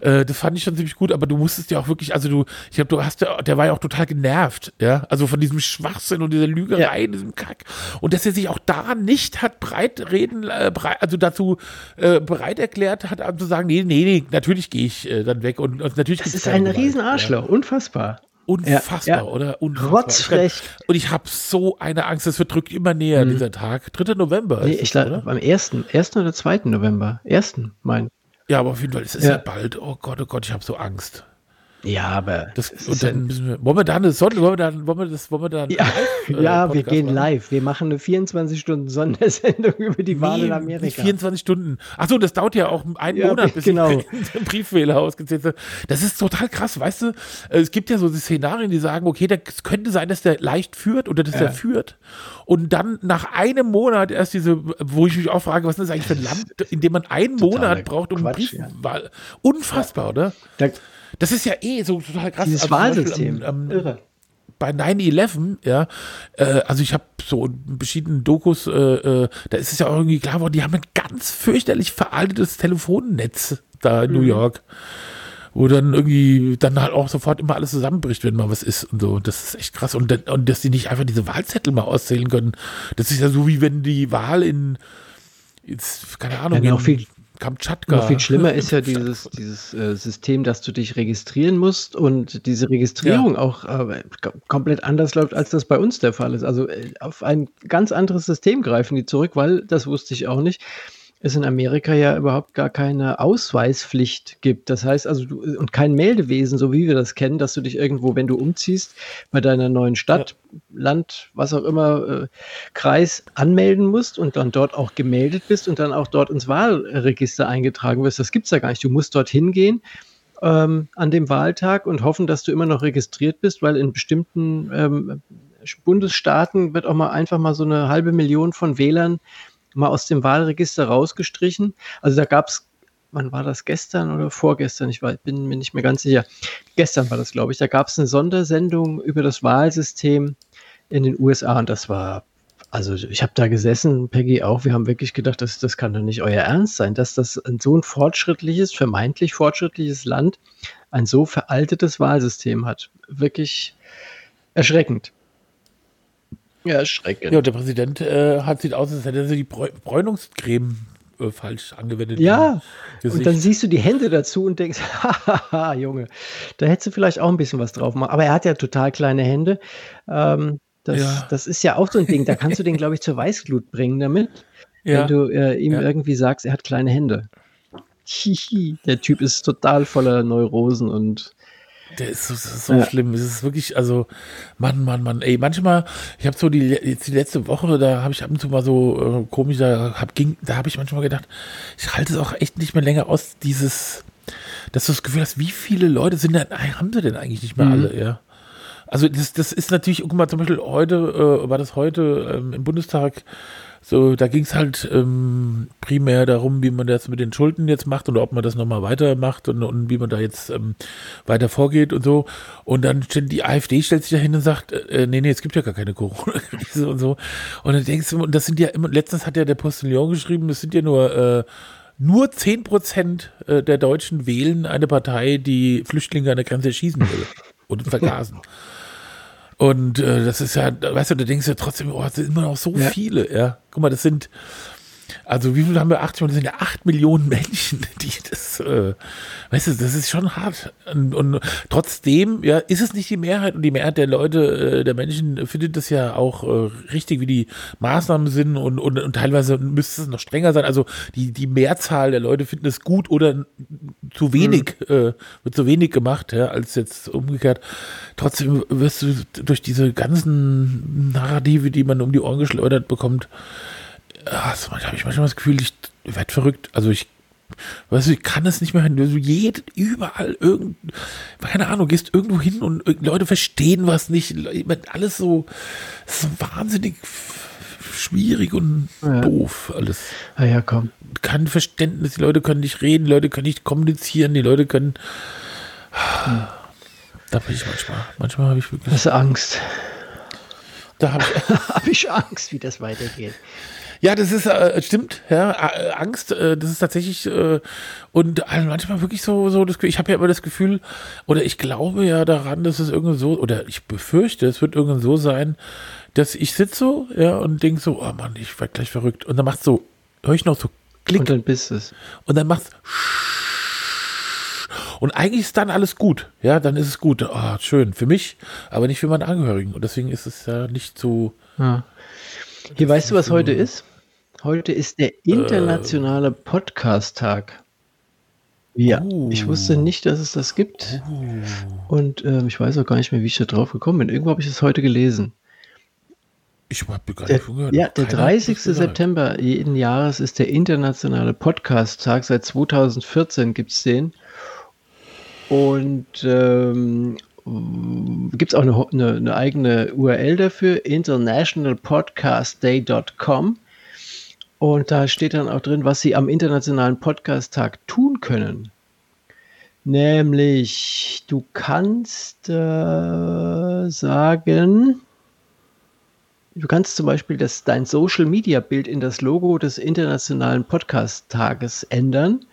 Äh, das fand ich schon ziemlich gut. Aber du musstest ja auch wirklich, also du, ich glaube, du hast ja, der war ja auch total genervt, ja. Also von diesem Schwachsinn und dieser Lügerei, Ja. diesem Kack. Und dass er sich auch da nicht hat breit reden, äh, breit, also dazu äh, bereit erklärt hat, zu sagen, nee, nee, nee, natürlich gehe ich äh, dann weg. Und, und natürlich Das ist ein. Riesenarschloch, unfassbar. Ja. Unfassbar, Ja, ja. oder? Unfassbar. Rotzfrech. Und ich habe so eine Angst, es wird drückt immer näher, dieser Tag. 3. November. Mhm. Nee, ich glaube, am 1., 1. oder 2. November. 1. mein. Ja, aber auf jeden Fall, es ist ja, Ja. bald. Oh Gott, oh Gott, ich habe so Angst. Ja, aber Das, und ja- dann müssen wir, wollen wir da eine Sonne, wollen wir da, wollen wir das, wollen wir da einen Ja, Live, äh, <laughs> ja wir gehen machen? live. Wir machen eine 24-Stunden-Sondersendung <laughs> über die Wahl in Nee, Amerika. Nicht 24 Stunden. Achso, das dauert ja auch einen Ja, Monat, <laughs> bis genau. den Briefwähler ausgezählt habe. Das ist total krass, weißt du? Es gibt ja so Szenarien, die sagen, okay, da- es könnte sein, dass der leicht führt oder dass der führt. Und dann nach einem Monat erst diese, wo ich mich auch frage, was ist das eigentlich für ein Land, in dem man einen Monat braucht, um Quatsch, ja. Briefwahl. Unfassbar, oder? Da, Das ist ja eh so total krass. dieses Also Wahlsystem. am- am- Irre. bei 9-11, ja, äh, also ich habe so in verschiedenen Dokus, äh, äh, da ist es ja auch irgendwie klar geworden, die haben ein ganz fürchterlich veraltetes Telefonnetz da in New York, wo dann irgendwie dann halt auch sofort immer alles zusammenbricht, wenn mal was ist und so. Das ist echt krass. Und, dann- und dass die nicht einfach diese Wahlzettel mal auszählen können, das ist ja so wie wenn die Wahl in, jetzt, keine Ahnung, Ja, in viel- Kamtschatka. Noch viel schlimmer ist ja <laughs> dieses, dieses äh, System, dass du dich registrieren musst und diese Registrierung auch äh, komplett anders läuft, als das bei uns der Fall ist. Also äh, auf ein ganz anderes System greifen die zurück, weil, das wusste ich auch nicht, es in Amerika ja überhaupt gar keine Ausweispflicht gibt. Das heißt also, du, und kein Meldewesen, so wie wir das kennen, dass du dich irgendwo, wenn du umziehst, bei deiner neuen Stadt, Land, was auch immer, äh, Kreis anmelden musst und dann dort auch gemeldet bist und dann auch dort ins Wahlregister eingetragen wirst. Das gibt's ja gar nicht. Du musst dorthin gehen ähm, an dem Wahltag und hoffen, dass du immer noch registriert bist, weil in bestimmten ähm, Bundesstaaten wird auch mal einfach mal so eine halbe Million von Wählern mal aus dem Wahlregister rausgestrichen. Also da gab es wann war das? Gestern oder vorgestern? Ich war, bin mir nicht mehr ganz sicher. Gestern war das, glaube ich. Da gab es eine Sondersendung über das Wahlsystem in den USA und das war, also ich habe da gesessen, Peggy auch, wir haben wirklich gedacht, das, das kann doch nicht euer Ernst sein, dass das so ein fortschrittliches, vermeintlich fortschrittliches Land ein so veraltetes Wahlsystem hat. Wirklich erschreckend. Ja, erschreckend. Ja, und der Präsident äh, hat sieht aus, als hätte er die Bräu Bräunungscreme äh, falsch angewendet. Ja, und dann siehst du die Hände dazu und denkst, <laughs> haha, Junge, da hättest du vielleicht auch ein bisschen was drauf machen. Aber er hat ja total kleine Hände. Ähm, das, Ja. das ist ja auch so ein Ding, da kannst du den, glaube ich, zur Weißglut bringen damit, ja. wenn du äh, ihm Ja. irgendwie sagst, er hat kleine Hände. Der Typ ist total voller Neurosen und Der ist so, das ist so Ja. schlimm. Es ist wirklich, also, Mann, Mann, Mann. Ey, manchmal, ich habe so die, jetzt die letzte Woche, da habe ich ab und zu mal so äh, komisch, da habe da hab ich manchmal gedacht, ich halte es auch echt nicht mehr länger aus, dieses, dass du das Gefühl hast, wie viele Leute sind denn, haben sie denn eigentlich nicht mehr Mhm. alle, ja? Also das, das ist natürlich, guck mal, zum Beispiel heute, äh, war das heute ähm, im Bundestag, so, da ging es halt ähm, primär darum, wie man das mit den Schulden jetzt macht oder ob man das nochmal weitermacht und, und wie man da jetzt ähm, weiter vorgeht und so. Und dann stellt die AfD stellt sich da hin und sagt, äh, nee, nee, es gibt ja gar keine Corona-Krise und so. Und dann denkst du, und das sind ja immer, letztens hat ja der Postillon geschrieben, es sind ja nur äh, nur 10 Prozent äh, der Deutschen wählen eine Partei, die Flüchtlinge an der Grenze erschießen will und vergasen. <laughs> Und äh, das ist ja, weißt du, da denkst du ja trotzdem, oh, das sind immer noch so Ja. viele, ja. Guck mal, das sind, also wie viel haben wir? 80 Millionen, das sind ja 8 Millionen Menschen, <laughs> die das, äh, weißt du, das ist schon hart. Und, und trotzdem, ja, ist es nicht die Mehrheit und die Mehrheit der Leute, äh, der Menschen findet das ja auch äh, richtig, wie die Maßnahmen sind und, und, und teilweise müsste es noch strenger sein. Also die, die Mehrzahl der Leute finden es gut oder zu wenig, äh, wird zu wenig gemacht, ja, als jetzt umgekehrt. Trotzdem wirst du durch diese ganzen Narrative, die man um die Ohren geschleudert bekommt, ja, so habe ich manchmal das Gefühl, ich werde verrückt. Also ich, weißt du, ich kann es nicht mehr hören. Du jed, überall irgend, keine Ahnung, gehst irgendwo hin und Leute verstehen was nicht. Le- Alles so, so wahnsinnig schwierig und Ja. doof alles. ah ja, komm. Kein Verständnis, die Leute können nicht reden, die Leute können nicht kommunizieren, die Leute können. Da bin ich manchmal. Manchmal habe ich wirklich. Hast du Angst? Da habe ich. <laughs> Habe ich Angst, wie das weitergeht. Ja, das ist, äh, stimmt, ja, äh, Angst, äh, das ist tatsächlich, äh, und äh, manchmal wirklich so, so das, ich habe ja immer das Gefühl, oder ich glaube ja daran, dass es irgendwie so, oder ich befürchte, es wird irgendwann so sein, dass ich sitze so, ja, und denke so, oh Mann, ich werde gleich verrückt. Und dann macht so, höre ich noch so Klick, Und dann bist es. und dann macht's und eigentlich ist dann alles gut. Ja, dann ist es gut. Ah, schön. Für mich, aber nicht für meine Angehörigen. Und deswegen ist es ja nicht so. Ja. Hier, weißt du, was heute ist? Heute ist der internationale Podcast-Tag. Ja, Uh. ich wusste nicht, dass es das gibt. Und ähm, ich weiß auch gar nicht mehr, wie ich da drauf gekommen bin. Irgendwo habe ich es heute gelesen. Ich habe gar nicht gehört. ja, der Keiner hat 30. das gesagt. September jeden Jahres ist der internationale Podcast-Tag. Seit 2014 gibt es den. Und ähm, gibt es auch eine, eine, eine eigene URL dafür, internationalpodcastday.com. Und da steht dann auch drin, was Sie am Internationalen Podcast-Tag tun können. Nämlich, du kannst äh, sagen, Du kannst zum Beispiel das, dein Social-Media-Bild in das Logo des Internationalen Podcast-Tages ändern.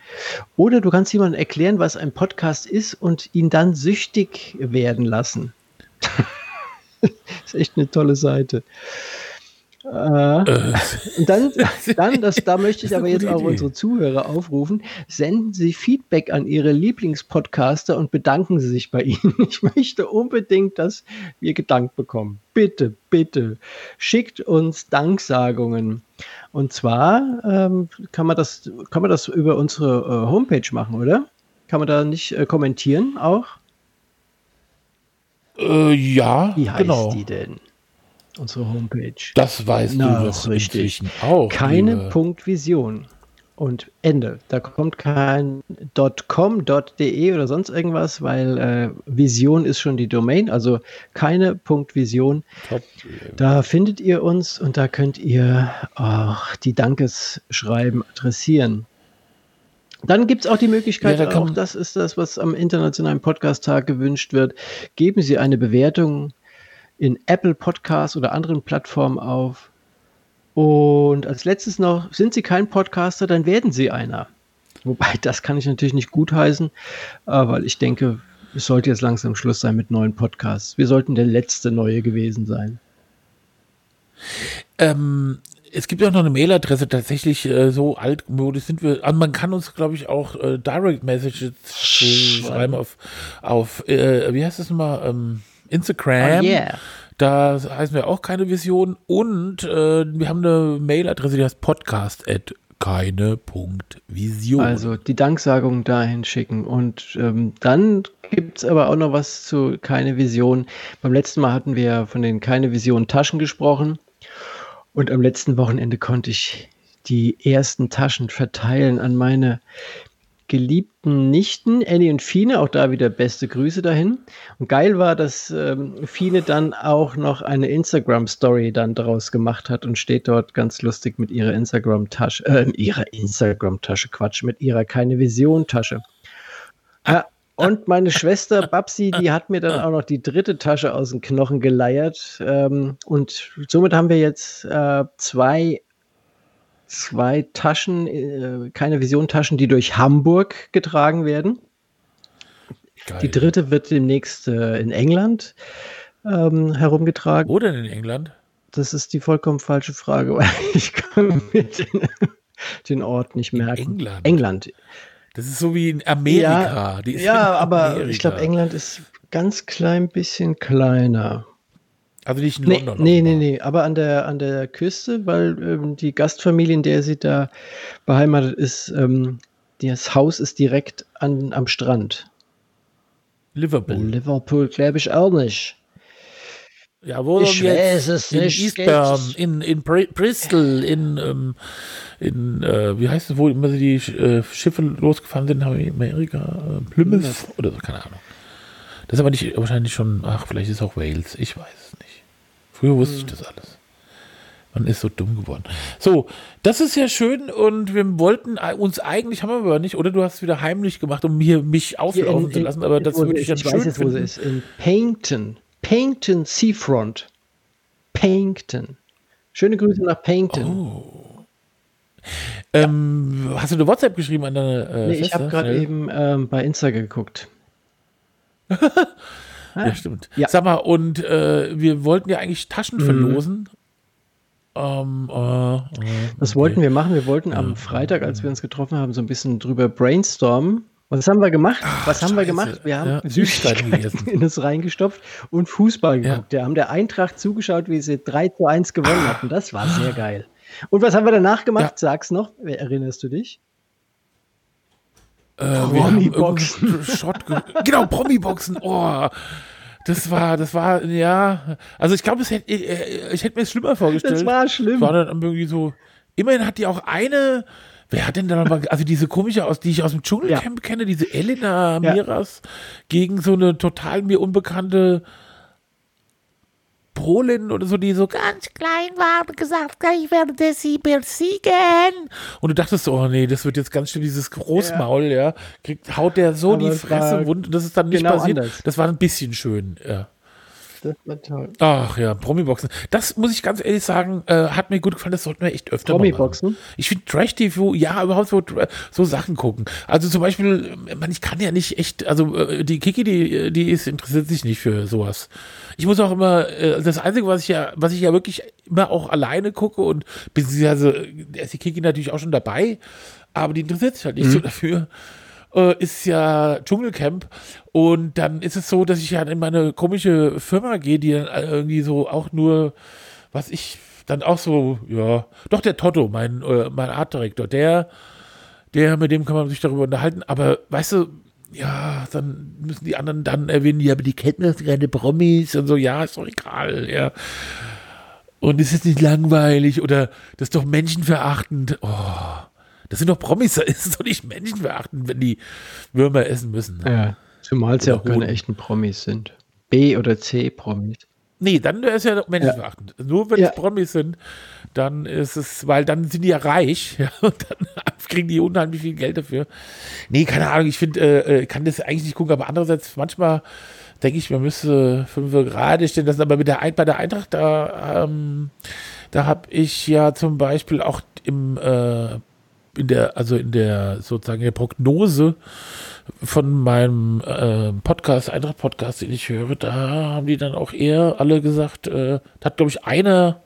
Oder du kannst jemandem erklären, was ein Podcast ist und ihn dann süchtig werden lassen. <laughs> das ist echt eine tolle Seite. Äh, und dann, <laughs> dann das, da möchte ich aber jetzt auch Idee. unsere Zuhörer aufrufen, senden Sie Feedback an Ihre Lieblingspodcaster und bedanken Sie sich bei ihnen. <laughs> Ich möchte unbedingt, dass wir gedankt bekommen. Bitte, bitte, schickt uns Danksagungen. Und zwar ähm, kann, man das, kann man das über unsere äh, Homepage machen, oder? Kann man da nicht äh, kommentieren auch? Äh, ja, Wie heißt genau. die denn? Unsere Homepage. Das weißt Na, du doch richtig. auch. Keine liebe- Punkt Vision. Und Ende. Da kommt kein .com, .de oder sonst irgendwas, weil äh, Vision ist schon die Domain, also keine Punkt Vision. Top. Da findet ihr uns und da könnt ihr auch die Dankesschreiben adressieren. Dann gibt es auch die Möglichkeit, Ja, da auch das ist das, was am Internationalen Podcast-Tag gewünscht wird. Geben Sie eine Bewertung in Apple Podcasts oder anderen Plattformen auf. Und als letztes noch, sind Sie kein Podcaster, dann werden Sie einer. Wobei, das kann ich natürlich nicht gutheißen, weil ich denke, es sollte jetzt langsam Schluss sein mit neuen Podcasts. Wir sollten der letzte neue gewesen sein. Ähm, es gibt auch noch eine Mailadresse, tatsächlich äh, so altmodisch sind wir. Also man kann uns, glaube ich, auch äh, Direct Messages schreiben auf, auf äh, wie heißt das nochmal? Ähm, Instagram. Oh, yeah. Da heißen wir auch keine Vision. Und äh, wir haben eine Mailadresse, die heißt podcast at keine.vision. Also die Danksagung dahin schicken. Und ähm, dann gibt es aber auch noch was zu Keine Vision. Beim letzten Mal hatten wir von den Keine Vision Taschen gesprochen. Und am letzten Wochenende konnte ich die ersten Taschen verteilen an meine geliebten Nichten, Annie und Fine. Auch da wieder beste Grüße dahin. Und geil war, dass ähm, Fine dann auch noch eine Instagram-Story dann daraus gemacht hat und steht dort ganz lustig mit ihrer Instagram-Tasche, äh, ihrer Instagram-Tasche, Quatsch, mit ihrer keine Vision-Tasche. Ja, und meine Schwester Babsi, die hat mir dann auch noch die dritte Tasche aus den Knochen geleiert. Ähm, und somit haben wir jetzt äh, zwei, zwei Taschen, äh, keine Vision-Taschen, die durch Hamburg getragen werden. Geil. Die dritte wird demnächst äh, in England ähm, herumgetragen. Wo denn in England? Das ist die vollkommen falsche Frage, <laughs> weil ich kann mir den, den Ort nicht merken. England? England. Das ist so wie in Amerika. Ja, ja in aber Amerika. ich glaube, England ist ganz klein bisschen kleiner. Also nicht in Nee, London. nee, nee, nee, aber an der, an der Küste, weil ähm, die Gastfamilie, in der sie da beheimatet ist, ähm, das Haus ist direkt an, am Strand. Liverpool. Liverpool glaube ich auch nicht. Ja, wo Ich weiß es in nicht, Eastbourne, in, in Bri Bristol, in, ähm, in äh, wie heißt es, wo immer die äh, Schiffe losgefahren sind, haben wir in Amerika, äh, Plymouth oder so, keine Ahnung. Das ist aber nicht, wahrscheinlich schon, ach, vielleicht ist es auch Wales, ich weiß es nicht. Früher wusste ich das alles. Man ist so dumm geworden. So, das ist ja schön und wir wollten ei- uns eigentlich, haben wir aber nicht, oder du hast es wieder heimlich gemacht, um hier mich auflaufen zu lassen, aber das wo sie würde ich dann weiß schön jetzt, wo sie ist. In Paynton. Paynton Seafront. Paynton. Schöne Grüße nach Paynton. Oh. Ähm, hast du eine WhatsApp geschrieben an deine äh, nee, ich habe gerade eben ähm, bei Insta geguckt. <laughs> Ja, stimmt. Ja. Sag mal, und äh, wir wollten ja eigentlich Taschen Mhm. verlosen. Ähm, äh, äh, Was okay. wollten wir machen? Wir wollten am Freitag, als wir uns getroffen haben, so ein bisschen drüber brainstormen. Und was haben wir gemacht? was haben wir scheiße. gemacht? Wir haben Ja, Süßigkeiten <laughs> in uns reingestopft und Fußball Ja. geguckt. Wir haben der Eintracht zugeschaut, wie sie 3 zu 1 gewonnen hatten. Das war sehr geil. Und was haben wir danach gemacht? Ja. Sag's noch. Erinnerst du dich? Äh, Promi-Boxen. genau, Promi-Boxen. Oh, das war, das war, ja. Also ich glaube, es hätte, ich, ich hätte mir es schlimmer vorgestellt. Das war schlimm. War dann irgendwie so. Immerhin hat die auch eine. Wer hat denn da nochmal, also diese komische, aus, die ich aus dem Dschungelcamp kenne, diese Elena Ja. Miras gegen so eine total mir unbekannte Polin oder so, die so ganz klein war und gesagt, hat, ich werde sie besiegen. Und du dachtest so, oh nee, das wird jetzt ganz schön dieses Großmaul, ja. Kriegt, haut der so Aber die es Fresse wund. Das ist dann nicht genau passiert. anders. Das war ein bisschen schön, ja. Das war toll. Ach ja, Promi-Boxen. Das muss ich ganz ehrlich sagen, äh, hat mir gut gefallen. Das sollten wir echt öfter Promi-Boxen? machen. Ich finde Trash-TV, ja, überhaupt so, so Sachen gucken. Also zum Beispiel, äh, man, ich kann ja nicht echt, also äh, die Kiki, die, die ist, interessiert sich nicht für sowas. Ich muss auch immer, äh, das Einzige, was ich ja, was ich ja wirklich immer auch alleine gucke und beziehungsweise äh, da ist die Kiki natürlich auch schon dabei, aber die interessiert sich halt nicht so dafür äh, ist ja Dschungelcamp. Und dann ist es so, dass ich ja in meine komische Firma gehe, die dann irgendwie so auch nur, was ich dann auch so, ja, doch der Totto, mein, äh, mein Artdirektor, der, der, mit dem kann man sich darüber unterhalten, aber weißt du, ja, dann müssen die anderen dann erwähnen, ja, aber die kennen das keine Promis und so, ja, ist doch egal, ja. Und ist es nicht langweilig oder das ist doch menschenverachtend. Oh, das sind doch Promis, das ist doch nicht menschenverachtend, wenn die Würmer essen müssen. Ja, zumal es ja auch keine Hoden. echten Promis sind. B- oder C-Promis. Nee, dann ist ja menschenverachtend. Nur wenn Ja. es Promis sind, dann ist es, weil dann sind die ja reich <laughs> ja, und dann kriegen die unheimlich viel Geld dafür. Nee, keine Ahnung, ich finde, äh, äh, kann das eigentlich nicht gucken, aber andererseits manchmal denke ich, man müsste fünf gerade stehen lassen, aber mit der, bei der Eintracht, da, ähm, da habe ich ja zum Beispiel auch im, äh, in der, also in der, sozusagen in der Prognose von meinem äh, Podcast, Eintracht-Podcast, den ich höre, da haben die dann auch eher alle gesagt, äh, da hat, glaube ich, einer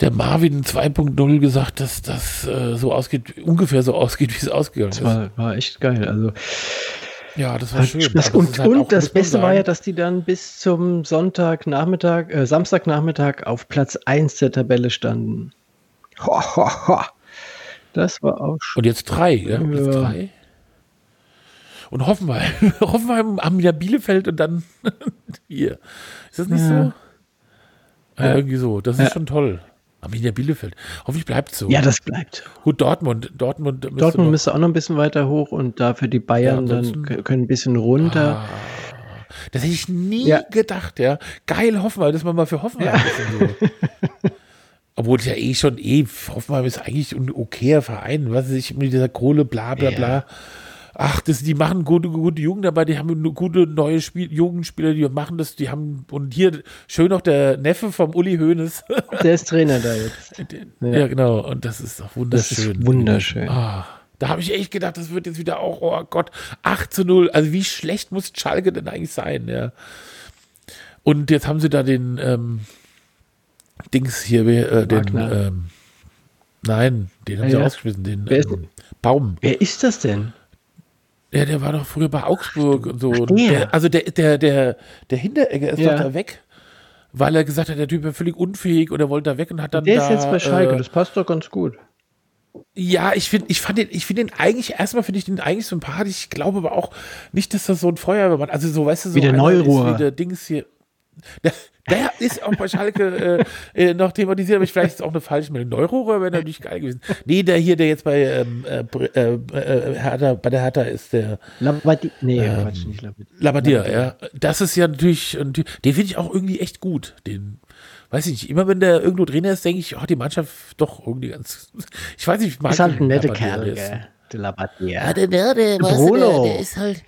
der Marvin 2.0 gesagt, dass das äh, so ausgeht, ungefähr so ausgeht, wie es ausgegangen Das ist. war, war echt geil. Also, Ja, das war schön. das, aber und halt und das Beste war ja, dass die dann bis zum Sonntagnachmittag, äh, Samstagnachmittag auf Platz 1 der Tabelle standen. Ho, ho, ho. Das war auch schon. Und jetzt drei, ja? Jetzt Ja. drei. Und Hoffenheim. <laughs> Hoffenheim haben ja Bielefeld und dann <laughs> hier. Ist das nicht Ja. so? Ja, Ja. irgendwie so. Das ist Ja. schon toll. Arminia Bielefeld. Hoffentlich bleibt so. Ja, das bleibt. Gut, Dortmund. Dortmund, müsste Dortmund noch- müsste auch noch ein bisschen weiter hoch und dafür die Bayern Ja, dann können ein bisschen runter. Ah, das hätte ich nie Ja. gedacht, ja. Geil, Hoffenheim, dass man mal für Hoffenheim ein bisschen so. <laughs> Obwohl es ja eh schon, eh, Hoffenheim ist eigentlich ein okayer Verein, was weiß ich, mit dieser Kohle, bla bla Ja. bla. Ach, das, die machen gute, gute Jugend dabei, die haben gute neue Spiel, Jugendspieler, die machen das, die haben, und hier schön noch der Neffe vom Uli Hoeneß. <laughs> Der ist Trainer da jetzt. ja. Ja. genau, und das ist doch Das wunderschön. ist wunderschön. Ah, da habe ich echt gedacht, das wird jetzt wieder auch, oh Gott, 8 zu 0. Also wie schlecht muss Schalke denn eigentlich sein, ja. Und jetzt haben sie da den ähm, Dings hier, äh, den, ähm, nein, den haben Ah, sie ja. rausgeschmissen, den ähm, Baum. Wer ist das denn? Ja, der war doch früher bei Augsburg und so. Und der. also der, der, der, der Hinteregger ist Ja. doch da weg. Weil er gesagt hat, der Typ wäre völlig unfähig und er wollte da weg und hat dann Der da, ist jetzt bei Schalke, äh, das passt doch ganz gut. Ja, ich finde, ich fand den, ich finde den eigentlich, erstmal finde ich den eigentlich sympathisch. Ich glaube aber auch nicht, dass das so ein Feuerwehrmann, also so, weißt du, so Wie der Neuruhr. ist wie der Dings hier. Der, der ist auch bei Schalke äh, äh, noch thematisiert, aber ich vielleicht ist auch eine falsche Meldung. Neuruhr wäre natürlich geil gewesen. Nee, der hier, der jetzt bei, ähm, äh, äh, äh, Hertha, bei der Hertha ist, der Labadi nee, Ähm, Quatsch, nicht Labadi. Labadier, ja. Das ist ja natürlich, den finde ich auch irgendwie echt gut. Den, weiß ich nicht, immer wenn der irgendwo drin ist, denke ich, oh, die Mannschaft doch irgendwie ganz, ich weiß nicht, ich mag Ist halt ein netter Kerl, der ist- gell? Der Labadier. Ja, der, der, der, der, der ist halt.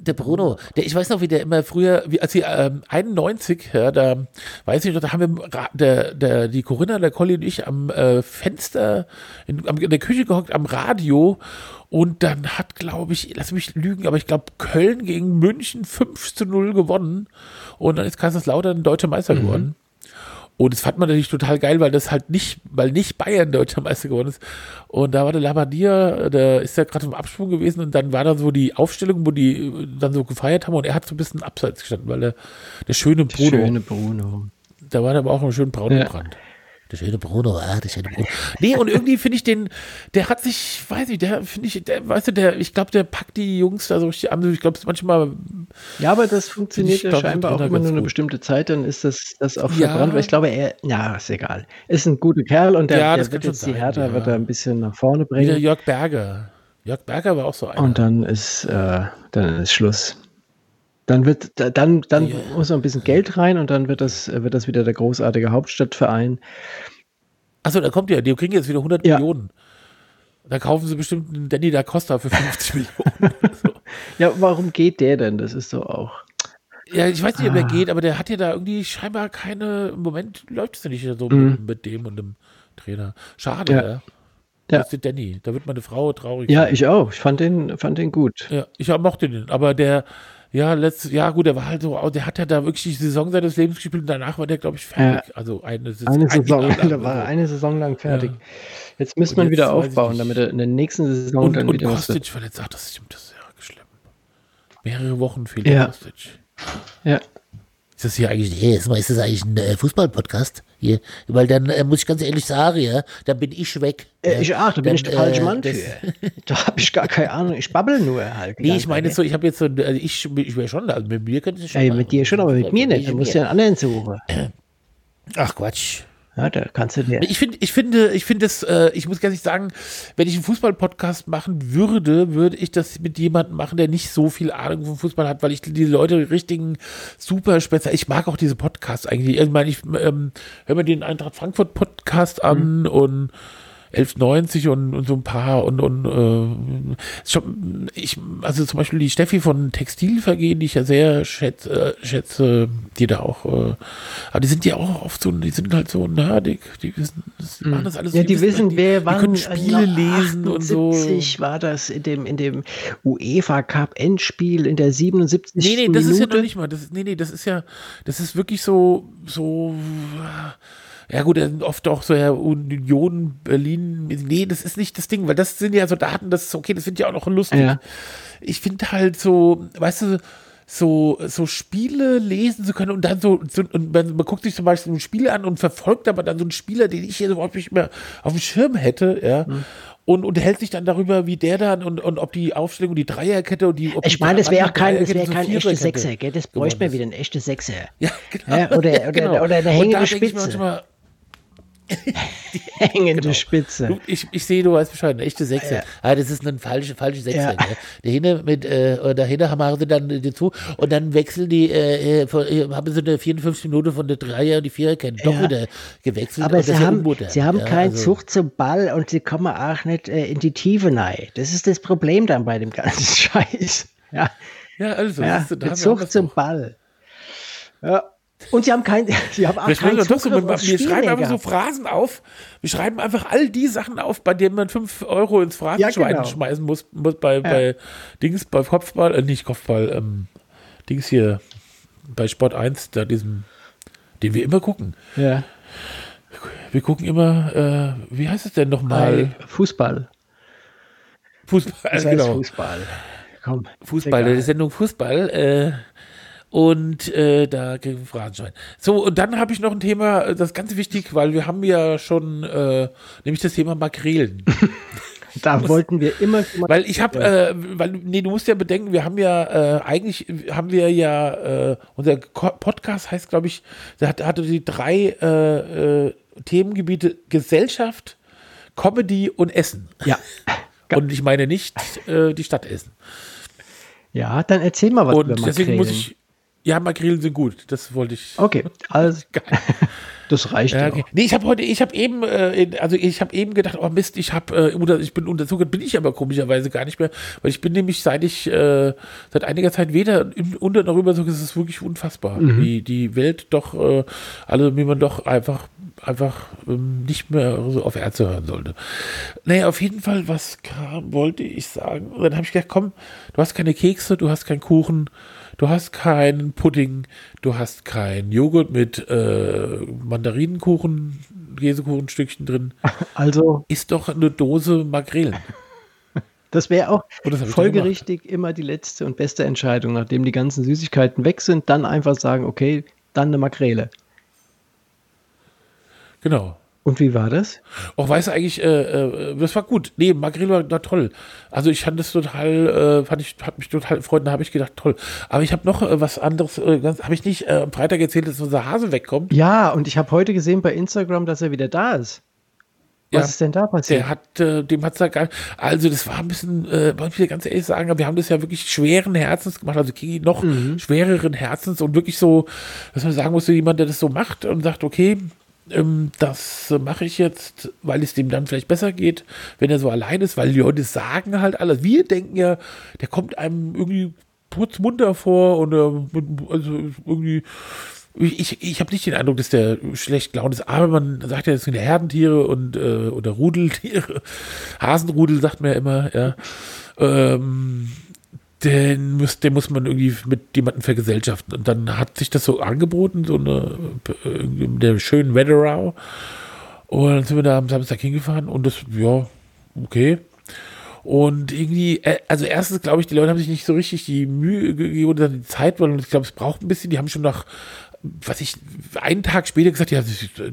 Der Bruno, der, ich weiß noch, wie der immer früher, wie, als sie ähm, 91, ja, da weiß ich noch, da haben wir der, der, die Corinna, der Colli und ich am äh, Fenster in, am, in der Küche gehockt, am Radio. Und dann hat, glaube ich, lass mich lügen, aber ich glaube, Köln gegen München 5 zu 0 gewonnen. Und dann ist Kaiserslautern deutscher Meister geworden. Und das fand man natürlich total geil, weil das halt nicht, weil nicht Bayern deutscher Meister geworden ist. Und da war der Labadier, der ist ja gerade im Absprung gewesen und dann war da so die Aufstellung, wo die äh, dann so gefeiert haben und er hat so ein bisschen abseits gestanden, weil der, der schöne Bruno, Schöne Bruno. da war der aber auch einen schönen braun Ja. Der schöne Bruno, ah, der schöne Bruno. Nee, und irgendwie finde ich den, der hat sich, weiß ich, der finde ich, der, weißt du, der, ich glaube, der packt die Jungs da so richtig an. Ich glaube, es ist manchmal, Ja, aber das funktioniert ja scheinbar auch immer nur eine bestimmte Zeit, dann ist das, das auch Ja. verbrannt, weil ich glaube, er, ja, ist egal. Ist ein guter Kerl und der, Ja, der wird jetzt schon die sein, Hertha ja. wird er ein bisschen nach vorne wie der bringen Jörg Berger. Jörg Berger war auch so einer. und dann ist, äh, dann ist Schluss. Dann wird, da- dann, dann Ja. muss noch ein bisschen Geld rein und dann wird das, wird das wieder der großartige Hauptstadtverein. Achso, da kommt ja, die kriegen jetzt wieder 100 Ja. Millionen. Da kaufen sie bestimmt einen Danny da Costa für 50 <laughs> Millionen. So. Ja, warum geht der denn? Das ist doch auch. Ja, ich weiß nicht, ob der Ah. geht, aber der hat ja da irgendwie scheinbar keine, im Moment läuft es ja nicht so Mhm. mit, mit dem und dem Trainer. Schade, Ja. ja. Ja. Das ist der Danny. Da wird meine Frau traurig. Ja, sein. ich auch. Ich fand den, fand den gut. Ja, ich mochte den, aber der, ja, letztes, ja gut, der war halt so, der hat ja da wirklich die Saison seines Lebens gespielt und danach war der, glaube ich, fertig. Also eine, Saison- Eine ein Saison, lang da war er eine Saison lang fertig. Ja. Jetzt müsste man wieder jetzt ich aufbauen, damit er in der nächsten Saison Und, dann und wieder. Kostic verletzt, ach, das stimmt, das ist ja schlimm. Mehrere Wochen fehlt Ja. der Kostic. Ja. Ist das hier eigentlich, hey, ist, mal- ist das eigentlich ein äh, Fußball-Podcast? Hier, weil dann äh, muss ich ganz ehrlich sagen, ja, dann bin ich weg. Äh, ja. ich auch, da bin ich der falsche äh, Mann für. <laughs> Da habe ich gar keine Ahnung. Ich babbel nur halt. Nee, ich meine so, ich habe jetzt so, also ich, ich wäre schon, also mit mir könnte es schon machen. mit dir schon, aber mit mir nicht. Du musst ja einen anderen suchen. Ach Quatsch. Ja, da kannst du dir. Ich finde, ich finde, ich finde es, äh, ich muss ganz ehrlich sagen, wenn ich einen Fußball-Podcast machen würde, würde ich das mit jemandem machen, der nicht so viel Ahnung vom Fußball hat, weil ich die Leute die richtigen super speziell, ich mag auch diese Podcasts eigentlich. Ich meine, ich ähm, höre mir den Eintracht Frankfurt Podcast an mhm. und 1190 und, und so ein paar und, und äh, schon, ich, also zum Beispiel die Steffi von Textilvergehen, die ich ja sehr schätze, äh, schätze die da auch, äh, aber die sind ja auch oft so, die sind halt so nerdig, die wissen, die machen das alles. Ja, die, die wissen, die, wer die wann, können Spiele lesen und so. war das in dem, in dem UEFA Cup Endspiel in der 77. Nee, nee, das Minute. ist ja noch nicht mal, das, nee, nee, das ist ja, das ist wirklich so, so, ja gut, oft auch so ja, Union Berlin. Nee, das ist nicht das Ding, weil das sind ja so Daten, das ist okay, das finde ich auch noch lustig. Ja. Ich finde halt so, weißt du, so, so Spiele lesen zu können und dann so, so und man, man, guckt sich zum Beispiel ein Spiel an und verfolgt aber dann so einen Spieler, den ich hier überhaupt nicht mehr auf dem Schirm hätte, ja. Mhm. Und unterhält sich dann darüber, wie der dann und, und ob die Aufstellung, die Dreierkette und die. ich meine, das wäre auch kein, das wäre kein echter Sechser, gell? Das bräuchte man wieder ein echter Sechser. Ja, genau. Ja, oder, <laughs> oder, genau. oder eine hängende Spitze. Manchmal, <laughs> Hängende genau. Spitze. Du, ich, ich sehe, du weißt Bescheid, eine echte Sechse. Ja. Ah, das ist eine falsche, falsche Sechse. Ja. Ne? Dahinter mit, äh, dahinter haben sie dann dazu und dann wechseln die, äh, äh von, äh, haben sie eine 54 Minuten von der Dreier und die Vierer kennen, doch ja. wieder gewechselt. Aber sie haben, sie haben ja, keinen also. Zug zum Ball und sie kommen auch nicht äh, in die Tiefe rein. Das ist das Problem dann bei dem ganzen <laughs> Scheiß. Ja, ja also, ja, Zug zum Ball. Ja. Und sie haben kein, <laughs> sie haben auch keinen Zugriff so, wir, schreiben einfach so Phrasen auf. Wir schreiben einfach all die Sachen auf, bei denen man 5 Euro ins Phrasenschwein ja, genau. schmeißen muss, muss bei, ja. bei Dings, bei Kopfball, äh, nicht Kopfball, ähm, Dings hier, bei Sport 1, da diesem, den wir immer gucken. Ja. Wir gucken immer, äh, wie heißt es denn nochmal? Fußball. Fußball, das <laughs> heißt genau. Fußball. Komm, Fußball, die Sendung Fußball, äh, und äh, da gegen Phrasenschwein. So, und dann habe ich noch ein Thema, äh, das ist ganz wichtig, weil wir haben ja schon, äh, nämlich das Thema Makrelen. <laughs> da das, wollten wir immer. Weil ich habe, äh, weil, nee, du musst ja bedenken, wir haben ja, äh, eigentlich haben wir ja, äh, unser Podcast heißt, glaube ich, der hat, hatte die drei äh, äh, Themengebiete Gesellschaft, Comedy und Essen. Ja. <laughs> Und ich meine nicht äh, die Stadt Essen. Ja, dann erzähl mal was und über Deswegen muss ich, ja, Makrelen sind gut. Das wollte ich. Okay, <laughs> also <laughs> das reicht ja. Okay. Nee, ich habe heute, ich habe eben, äh, also ich habe eben gedacht, oh Mist, ich habe, äh, ich bin unter Zucker, bin ich aber komischerweise gar nicht mehr, weil ich bin nämlich seit ich äh, seit einiger Zeit weder unter noch über so, es ist wirklich unfassbar, mhm. wie die Welt doch, äh, also wie man doch einfach einfach ähm, nicht mehr so auf Ärzte hören sollte. Naja, auf jeden Fall, was kam, wollte ich sagen? Und dann habe ich gedacht, komm, du hast keine Kekse, du hast keinen Kuchen, Du hast keinen Pudding, du hast keinen Joghurt mit äh, Mandarinenkuchen, Käsekuchenstückchen drin. <laughs> Also ist doch eine Dose Makrelen. <laughs> Das wäre auch folgerichtig immer die letzte und beste Entscheidung, nachdem die ganzen Süßigkeiten weg sind, dann einfach sagen, okay, dann eine Makrele. Genau. Und wie war das? Auch weiß eigentlich, äh, äh, das war gut. Nee, Makrele war, war, toll. Also ich fand das total, äh, fand ich, hat mich total gefreut. Da habe ich gedacht, toll. Aber ich habe noch äh, was anderes, äh, habe ich nicht am Freitag erzählt, dass unser Hase wegkommt? Ja, und ich habe heute gesehen bei Instagram, dass er wieder da ist. Was ja, ist denn da passiert? Der hat, äh, dem hat's da gar Also das war ein bisschen, äh, muss ich dir ganz ehrlich sagen, wir haben das ja wirklich schweren Herzens gemacht, also Kiki noch mhm. schwereren Herzens und wirklich so, dass man sagen muss, jemand, der das so macht und sagt, okay, ähm, das mache ich jetzt, weil es dem dann vielleicht besser geht, wenn er so allein ist, weil die Leute sagen halt alles. Wir denken ja, der kommt einem irgendwie putzmunter vor und äh, also irgendwie ich, ich habe nicht den Eindruck, dass der schlecht gelaunt ist, aber man sagt ja, das sind Herdentiere und äh, oder Rudeltiere. <laughs> Hasenrudel sagt man ja immer, ja. Ähm, den muss, den muss man irgendwie mit jemandem vergesellschaften. Und dann hat sich das so angeboten, so eine, in der schönen Wetterau. Und dann sind wir da am Samstag hingefahren und das, ja, okay. Und irgendwie, äh, also erstens glaube ich, die Leute haben sich nicht so richtig die Mühe gegeben oder die Zeit, weil ich glaube, es braucht ein bisschen. Die haben schon nach was ich einen Tag später gesagt, ja,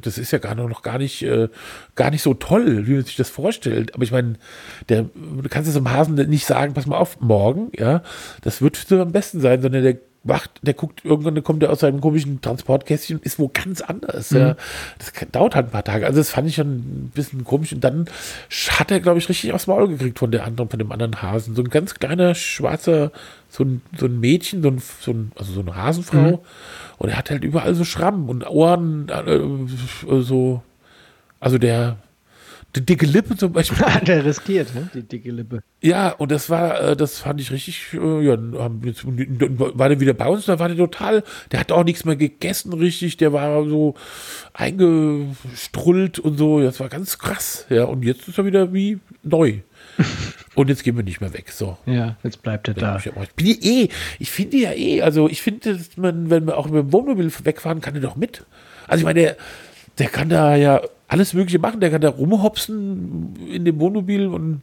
das, ist ja gar noch, gar nicht, äh, gar nicht so toll, wie man sich das vorstellt. Aber ich meine, der, du kannst es im Hasen nicht sagen, pass mal auf, morgen, ja, das wird am besten sein, sondern der macht, der guckt, irgendwann kommt er aus seinem komischen Transportkästchen, ist wo ganz anders. Mhm. Ja. Das dauert halt ein paar Tage. Also das fand ich schon ein bisschen komisch. Und dann hat er, glaube ich, richtig aufs Maul gekriegt von der anderen, von dem anderen Hasen. So ein ganz kleiner, schwarzer, so ein, so ein Mädchen, so ein, so ein, also so eine Hasenfrau. Mhm. Und er hat halt überall so Schrammen und Ohren, äh, so, also der, die dicke Lippe zum Beispiel. <laughs> Hat er riskiert, ne? die dicke Lippe. Ja, und das war, äh, das fand ich richtig, äh, ja, jetzt- war der wieder bei uns, da war der total, der hat auch nichts mehr gegessen richtig, der war so eingestrullt und so, das war ganz krass, ja, und jetzt ist er wieder wie neu. <laughs> und jetzt gehen wir nicht mehr weg, so. Ja, jetzt bleibt er da. Ich, ich bin ja eh, ich finde ja eh, also ich finde, dass man, wenn wir auch mit dem Wohnmobil wegfahren, kann er doch mit. Also ich meine, der, der kann da ja alles Mögliche machen, der kann da rumhopsen in dem Wohnmobil und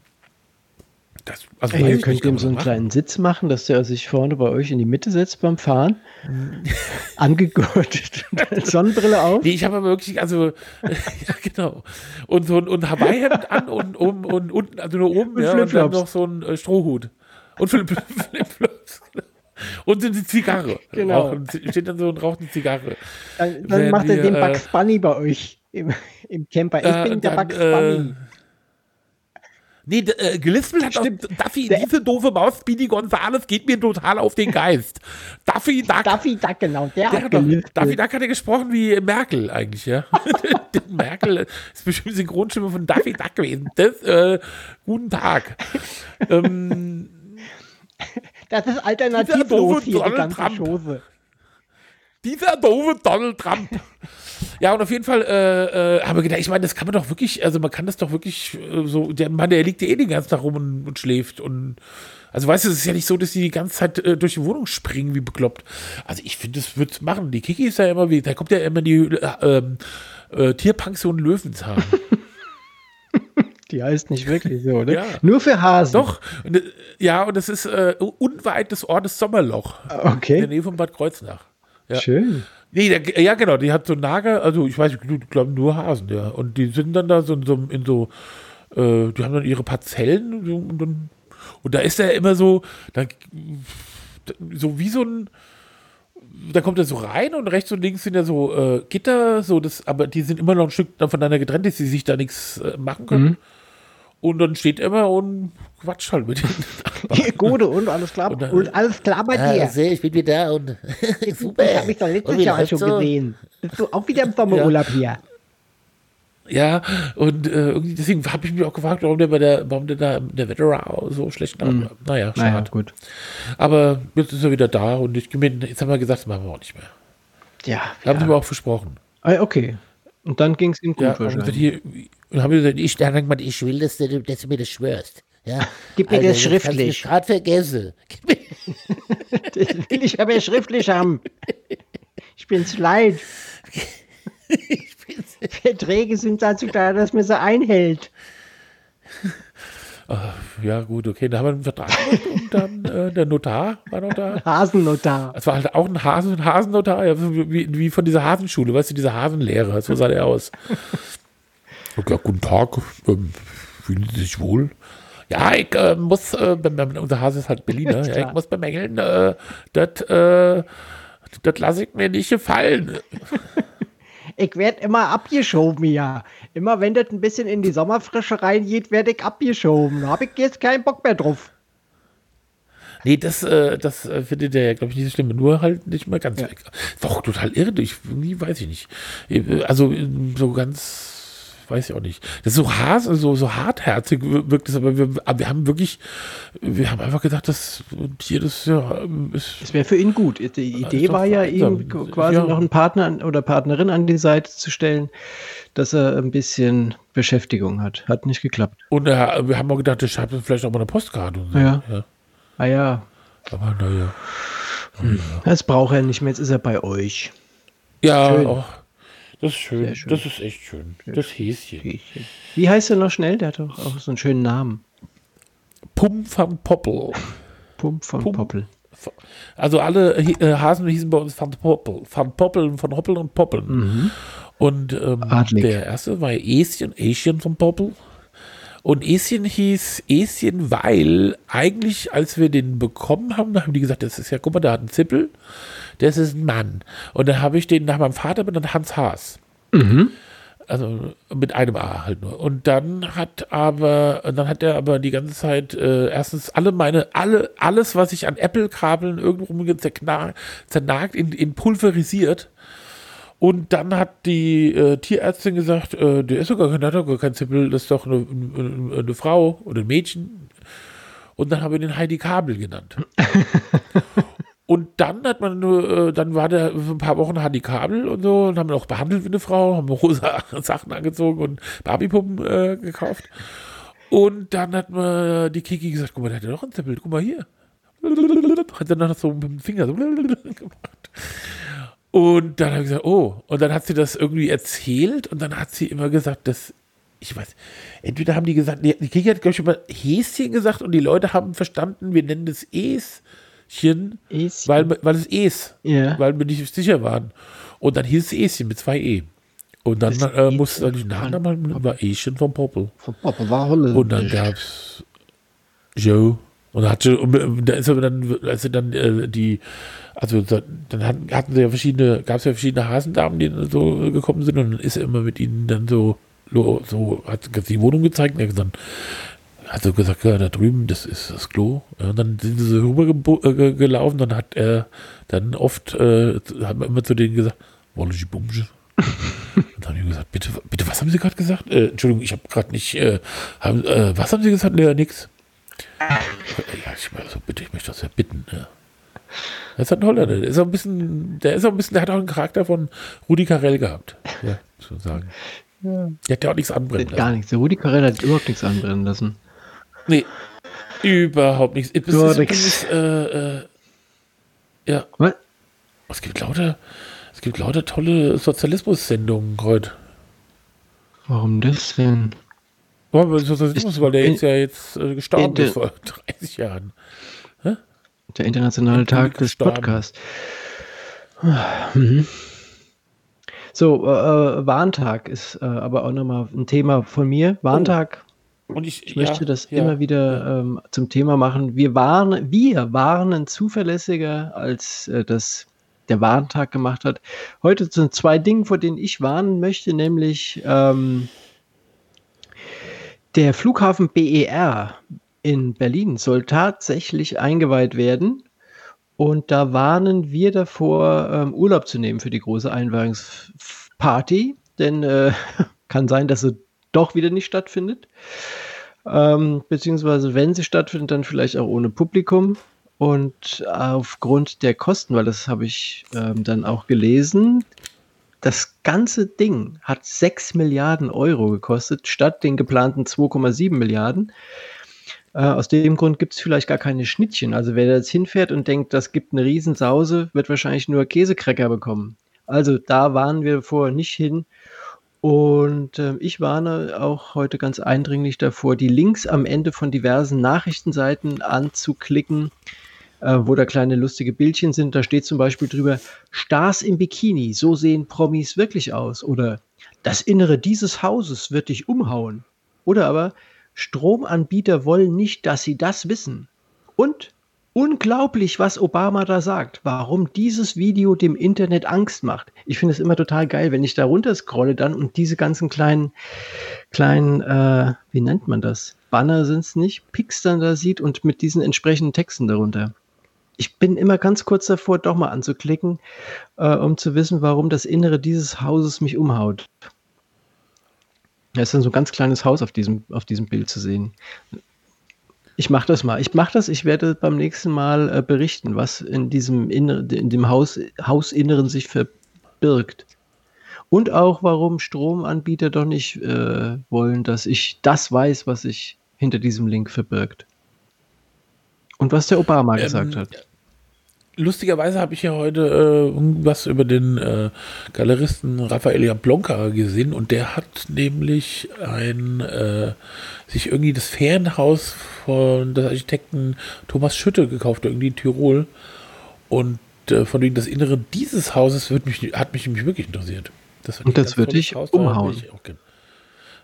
das, also Ey, ihr könnt ihm so einen machen. kleinen Sitz machen, dass der sich vorne bei euch in die Mitte setzt beim Fahren. <laughs> Angegurtet. Sonnenbrille auf. Nee, ich habe aber wirklich, also, <laughs> ja, genau. Und so ein und Hawaii-Hemd an und, um, und unten, also nur oben, Und ja, und dann noch so ein äh, Strohhut. Und Flip <laughs> Flipflops. genau. Und so eine Zigarre. Genau. Rauchen, steht dann so und raucht eine Zigarre. Dann, dann macht er wir, den äh, Bugs Bunny bei euch im, im Camper. Ich Äh, bin der dann, Bugs Bunny. Äh, nee, äh, gelispelt hat Stimmt. auch Duffy, Der- diese doofe Maus, Speedy Gonzales, geht mir total auf den Geist. Duffy Duck. Daffy Duck, genau. Der, Der hat doch, gelispelt. Daffy Duck hat ja gesprochen wie Merkel eigentlich, ja. <laughs> Merkel ist bestimmt Synchronstimme von Daffy Duck gewesen. Das, äh, guten Tag. ähm, <laughs> Das ist alternativlos hier, die Donald ganze Trump. Chose. dieser doofe Donald Trump. Ja, und auf jeden Fall, äh, äh, aber gedacht, ich meine, das kann man doch wirklich, also man kann das doch wirklich äh, so, der Mann, der liegt ja eh den ganzen Tag rum und, und schläft und also weißt du, es ist ja nicht so, dass die die ganze Zeit äh, durch die Wohnung springen wie bekloppt. Also ich finde, das wird machen. Die Kiki ist ja immer wie, da kommt ja immer die äh, ähm, äh, Tierpension Löwenzahn. Die heißt nicht wirklich so, oder? <laughs> Ja. Nur für Hasen. Doch, äh, ja, und das ist äh, unweit des Ortes Sommerloch. In der Okay. Nähe von Bad Kreuznach. Ja. Schön. Nee, der, ja genau, die hat so Nager, also ich weiß, ich glaube nur Hasen, ja. Und die sind dann da so, in so, in so äh, die haben dann ihre Parzellen und, dann, und da ist er immer so, da, so wie so ein, da kommt er so rein und rechts und links sind ja so äh, Gitter, so das, aber die sind immer noch ein Stück voneinander getrennt, dass sie sich da nichts äh, machen können. Und dann steht er immer und quatscht halt mit denen. <laughs> Gute und alles klar. Und, Und, äh, alles klar bei Ah, dir. ich sehe, ich bin wieder da und <laughs> super. Das habe ich doch Und letztes Jahr schon so? gesehen. Bist du auch wieder im Sommerurlaub hier? Ja, und äh, irgendwie deswegen habe ich mich auch gefragt, warum der bei der, warum der da in der Wetterau so schlecht mhm. Naja, schade. Naja, gut. Aber jetzt ist er wieder da und ich jetzt haben wir gesagt, das machen wir auch nicht mehr. Ja. Haben sie ja. mir auch versprochen. Ah, Okay. Und dann ging es ihm gut Ja, und wahrscheinlich. hier, und haben wir gesagt, ich, Ich dann mal, ich will, dass du, dass du mir das schwörst. Ja. Gib mir das kannst du schriftlich. gerade vergessen. <laughs> Das will ich aber schriftlich haben. Ich bin's leid. Verträge sind dazu da, dass man sie einhält. ja gut, okay, da haben wir einen Vertrag und dann äh, der Notar war noch da. Hasennotar. Es war halt auch ein Hasen, Hasennotar, ja, wie, wie von dieser Hasenschule, weißt du, diese Hasenlehrer, so sah der aus. Ja, guten Tag, ähm, fühlen Sie sich wohl? Ja, ich äh, muss, äh, unser Hase ist halt Berliner, <laughs> ja, ich muss bemängeln, äh, das äh, das lasse ich mir nicht gefallen. <laughs> Ich werd immer abgeschoben, ja. Immer wenn das ein bisschen in die Sommerfrische reingeht, werde ich abgeschoben. Da habe ich jetzt keinen Bock mehr drauf. Nee, das, äh, das äh, findet er ja, glaube ich, nicht so schlimm, nur halt nicht mehr ganz weg. Doch, total irre, ich, weiß ich nicht. Äh, Also so ganz, weiß ich auch nicht. Das ist so hart, so, so hartherzig wir- wirkt es, aber wir, wir haben wirklich, wir haben einfach gedacht, das Tier, das ja, Das wäre für ihn gut. Die Idee war ja, ihm quasi Ja. noch einen Partner oder Partnerin an die Seite zu stellen, dass er ein bisschen Beschäftigung hat. Hat nicht geklappt. und äh, wir haben auch gedacht, der schreibt uns vielleicht auch mal eine Postkarte und so. Ja. ja. Ah ja, Aber naja. das braucht er nicht mehr. Jetzt ist er bei euch. Ja, Schön. auch. Das ist schön. Sehr schön. Das ist echt schön. Das Häschen. Wie heißt er noch schnell? Der hat doch auch so einen schönen Namen. Pum van Poppel. Pump von Pum. Poppel. Also alle äh, Hasen hießen bei uns Van Poppel. Van Poppeln, von Hoppeln und Poppeln. Und ähm, der erste war Eschen, Eschen von Poppel. Und Eschen hieß Eschen, weil eigentlich, als wir den bekommen haben, haben die gesagt, das ist ja, guck mal, da hat ein Zippel, das ist ein Mann. Und dann habe ich den nach meinem Vater benannt, Hans Haas. Also mit einem A halt nur. Und dann hat aber, dann hat er aber die ganze Zeit äh, erstens alle meine, alle, alles, was ich an Apple-Kabeln irgendwo zernagt, in, in pulverisiert. Und dann hat die äh, Tierärztin gesagt, äh, der ist sogar kein, hat doch gar kein Zippel, das ist doch eine, eine, eine Frau oder ein Mädchen. Und dann haben wir den Heidi Kabel genannt. <laughs> und dann hat man äh, dann war der für ein paar Wochen Heidi Kabel und so und haben ihn auch behandelt wie eine Frau, haben <laughs> rosa Sachen angezogen und Barbiepuppen äh, gekauft. Und dann hat man die Kiki gesagt, guck mal, der hat ja doch ein Zippel, guck mal hier. Hat dann noch so mit dem Finger so <laughs> gemacht. Und dann habe ich gesagt, oh. Und dann hat sie das irgendwie erzählt und dann hat sie immer gesagt, dass, ich weiß, entweder haben die gesagt, nee, die Kiki hat, glaube ich, immer Häschen gesagt und die Leute haben verstanden, wir nennen das Eschen, Eschen. weil, weil es Es, Ja. weil wir nicht sicher waren. Und dann hieß es Eschen mit zwei E. Und dann äh, E musste dann die Nachname war Eschen vom Popel. Von Papa war Holle. Und dann gab's Joe. Und da hatte, und da ist aber dann, als sie dann äh, die, also da, dann hatten, sie ja verschiedene, gab es ja verschiedene Hasendamen, die so gekommen sind und dann ist er immer mit ihnen dann so, so hat die Wohnung gezeigt und er hat dann hat so gesagt, ja, da drüben, das ist das Klo. Ja, und dann sind sie so rübergelaufen, äh, gelaufen, dann hat er dann oft, äh, hat man immer zu denen gesagt, wolle ich Bumsche? Und <laughs> dann haben die gesagt, bitte, bitte, was haben Sie gerade gesagt? Äh, Entschuldigung, ich habe gerade nicht, äh, haben, äh, was haben Sie gesagt? Nee, nix. Ja, ich also bitte, ich möchte das ja bitten. Ja. Das ist ein Holländer. Der ist auch ein bisschen, der ist auch ein bisschen, der hat auch einen Charakter von Rudi Carell gehabt. Ja, muss man sagen. Der hat ja auch nichts anbrennen lassen. Gar nichts. Der Rudi Carell hat überhaupt nichts anbrennen lassen. Nee, überhaupt nichts. Ist nix. übrigens, äh, äh, ja, Was? es gibt lauter, es gibt lauter tolle Sozialismus-Sendungen heute. Warum das denn? Aber Sozialismus, weil der jetzt ja jetzt äh, gestorben ist vor <laughs> 30 Jahren. Der internationale Tag des. Podcasts. Mhm. So, äh, äh, Warntag ist äh, aber auch nochmal ein Thema von mir. Warntag, Und ich, ich möchte das ja. immer wieder ähm, zum Thema machen. Wir warnen, wir warnen zuverlässiger, als äh, das der Warntag gemacht hat. Heute sind zwei Dinge, vor denen ich warnen möchte, nämlich ähm, der Flughafen BER in Berlin soll tatsächlich eingeweiht werden. Und da warnen wir davor, ähm, Urlaub zu nehmen für die große Einweihungsparty. Denn äh, <laughs> kann sein, dass sie doch wieder nicht stattfindet. Ähm, beziehungsweise, wenn sie stattfindet, dann vielleicht auch ohne Publikum. Und aufgrund der Kosten, weil das habe ich ähm, dann auch gelesen, das ganze Ding hat 6 Milliarden Euro gekostet, statt den geplanten 2,7 Milliarden. Äh, aus dem Grund gibt es vielleicht gar keine Schnittchen. Also wer da jetzt hinfährt und denkt, das gibt eine Riesensause, wird wahrscheinlich nur Käsekrecker bekommen. Also da warnen wir vor nicht hin. Und ähm, ich warne auch heute ganz eindringlich davor, die Links am Ende von diversen Nachrichtenseiten anzuklicken, äh, wo da kleine lustige Bildchen sind. Da steht zum Beispiel drüber, Stars im Bikini, so sehen Promis wirklich aus. Oder das Innere dieses Hauses wird dich umhauen. Oder aber Stromanbieter wollen nicht, dass sie das wissen. Und unglaublich, was Obama da sagt, warum dieses Video dem Internet Angst macht. Ich finde es immer total geil, wenn ich da runter scrolle dann und diese ganzen kleinen, kleinen, äh, wie nennt man das? Banner sind es nicht, Pics dann da sieht und mit diesen entsprechenden Texten darunter. Ich bin immer ganz kurz davor, doch mal anzuklicken, äh, um zu wissen, warum das Innere dieses Hauses mich umhaut. Da ist dann so ein ganz kleines Haus auf diesem, auf diesem Bild zu sehen. Ich mache das mal. Ich mache das. Ich werde beim nächsten Mal äh, berichten, was in diesem Inner, in dem Haus, Hausinneren sich verbirgt. Und auch, warum Stromanbieter doch nicht äh, wollen, dass ich das weiß, was sich hinter diesem Link verbirgt. Und was der Obama Ähm, gesagt hat. Lustigerweise habe ich ja heute äh, irgendwas über den äh, Galeristen Raphael Jablonka gesehen und der hat nämlich ein äh, sich irgendwie das Ferienhaus von des Architekten Thomas Schütte gekauft, irgendwie in Tirol. Und äh, von wegen das Innere dieses Hauses mich, hat mich nämlich wirklich interessiert. Das Und das wird dich umhauen. ich.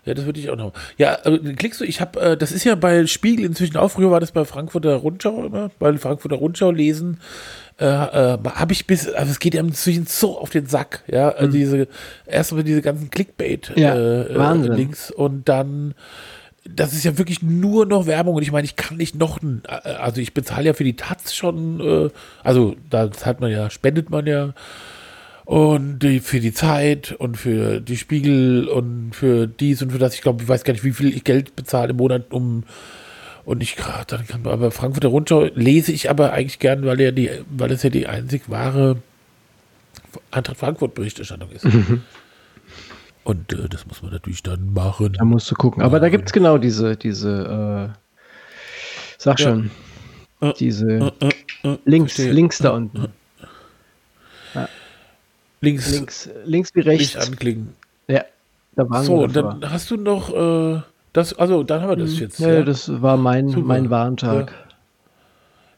Ja, das würde ich auch noch. Ja, äh, klickst du, ich habe, äh, das ist ja bei Spiegel inzwischen auch, früher war das bei Frankfurter Rundschau immer, bei Frankfurter Rundschau lesen, äh, äh, habe ich bis, also es geht ja inzwischen so auf den Sack, ja, also diese, erstmal diese ganzen Clickbait Ja, äh, äh, Wahnsinn. Links und dann, das ist ja wirklich nur noch Werbung und ich meine, ich kann nicht noch, ein- äh, also ich bezahle ja für die Taz schon, äh, also da zahlt man ja, spendet man ja und die, für die Zeit und für die Spiegel und für dies und für das. Ich glaube, ich weiß gar nicht, wie viel ich Geld bezahle im Monat, um und ich dann kann aber Frankfurter Rundschau lese ich aber eigentlich gern, weil ja die, weil es ja die einzig wahre Eintracht Frankfurt Berichterstattung ist. Und äh, das muss man natürlich dann machen. Da musst du gucken. Aber da gibt es genau diese, diese, äh, sag Ja. schon, Äh, diese Äh, äh, links, verstehe. links da unten. Links, Links, links wie nicht rechts. anklicken. Ja, da waren So, wir und davor. dann hast du noch äh, das, also dann haben wir das jetzt. Ja, das war mein, Super. mein Warntag.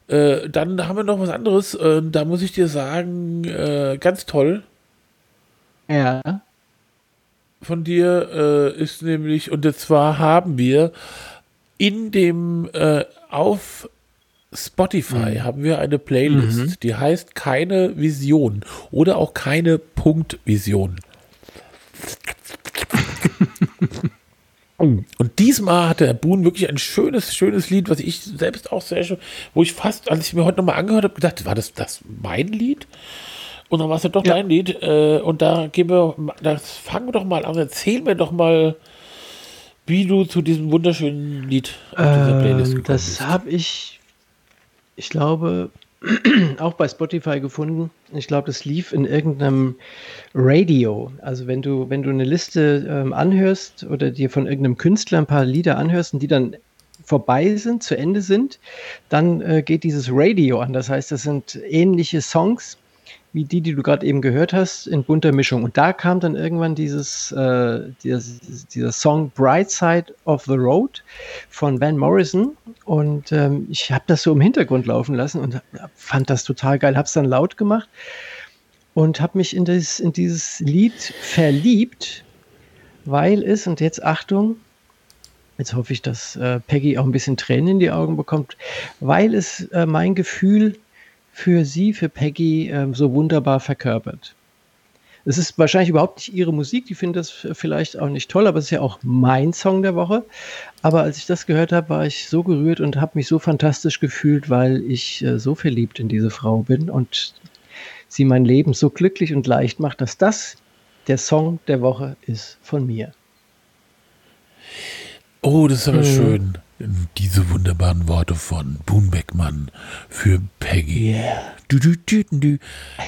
Äh, dann haben wir noch was anderes. Äh, da muss ich dir sagen, äh, ganz toll Ja. von dir äh, ist nämlich, und zwar haben wir in dem, äh, auf Spotify Mhm. haben wir eine Playlist, die heißt Keine Vision oder auch keine Punktvision. <laughs> Und diesmal hatte der Boon wirklich ein schönes, schönes Lied, was ich selbst auch sehr schön, wo ich fast, als ich mir heute nochmal angehört habe, gedacht, war das, das mein Lied? Und dann war es ja doch Ja. dein Lied. Äh, und da gehen wir, das fangen wir doch mal an. Erzähl mir doch mal, wie du zu diesem wunderschönen Lied auf dieser Playlist Ähm, das habe ich, ich glaube, <clears throat> auch bei Spotify gefunden. Ich glaube, das lief in irgendeinem Radio. Also wenn du, wenn du eine Liste ähm, anhörst oder dir von irgendeinem Künstler ein paar Lieder anhörst und die dann vorbei sind, zu Ende sind, dann äh, geht dieses Radio an. Das heißt, das sind ähnliche Songs wie die, die du gerade eben gehört hast, in bunter Mischung. Und da kam dann irgendwann dieses, äh, dieses, dieser Song Bright Side of the Road von Van Morrison. Und ähm, ich habe das so im Hintergrund laufen lassen und fand das total geil. Habe es dann laut gemacht und habe mich in, das, in dieses Lied verliebt, weil es, und jetzt Achtung, jetzt hoffe ich, dass äh, Peggy auch ein bisschen Tränen in die Augen bekommt, weil es äh, mein Gefühl für sie, für Peggy, ähm, so wunderbar verkörpert. Es ist wahrscheinlich überhaupt nicht ihre Musik, die findet das vielleicht auch nicht toll, aber es ist ja auch mein Song der Woche. Aber als ich das gehört habe, war ich so gerührt und habe mich so fantastisch gefühlt, weil ich äh, so verliebt in diese Frau bin und sie mein Leben so glücklich und leicht macht, dass das der Song der Woche ist von mir. Oh, das ist aber Mhm. schön. Diese wunderbaren Worte von Boon Beckmann für Peggy. Yeah. Du, du, du, du.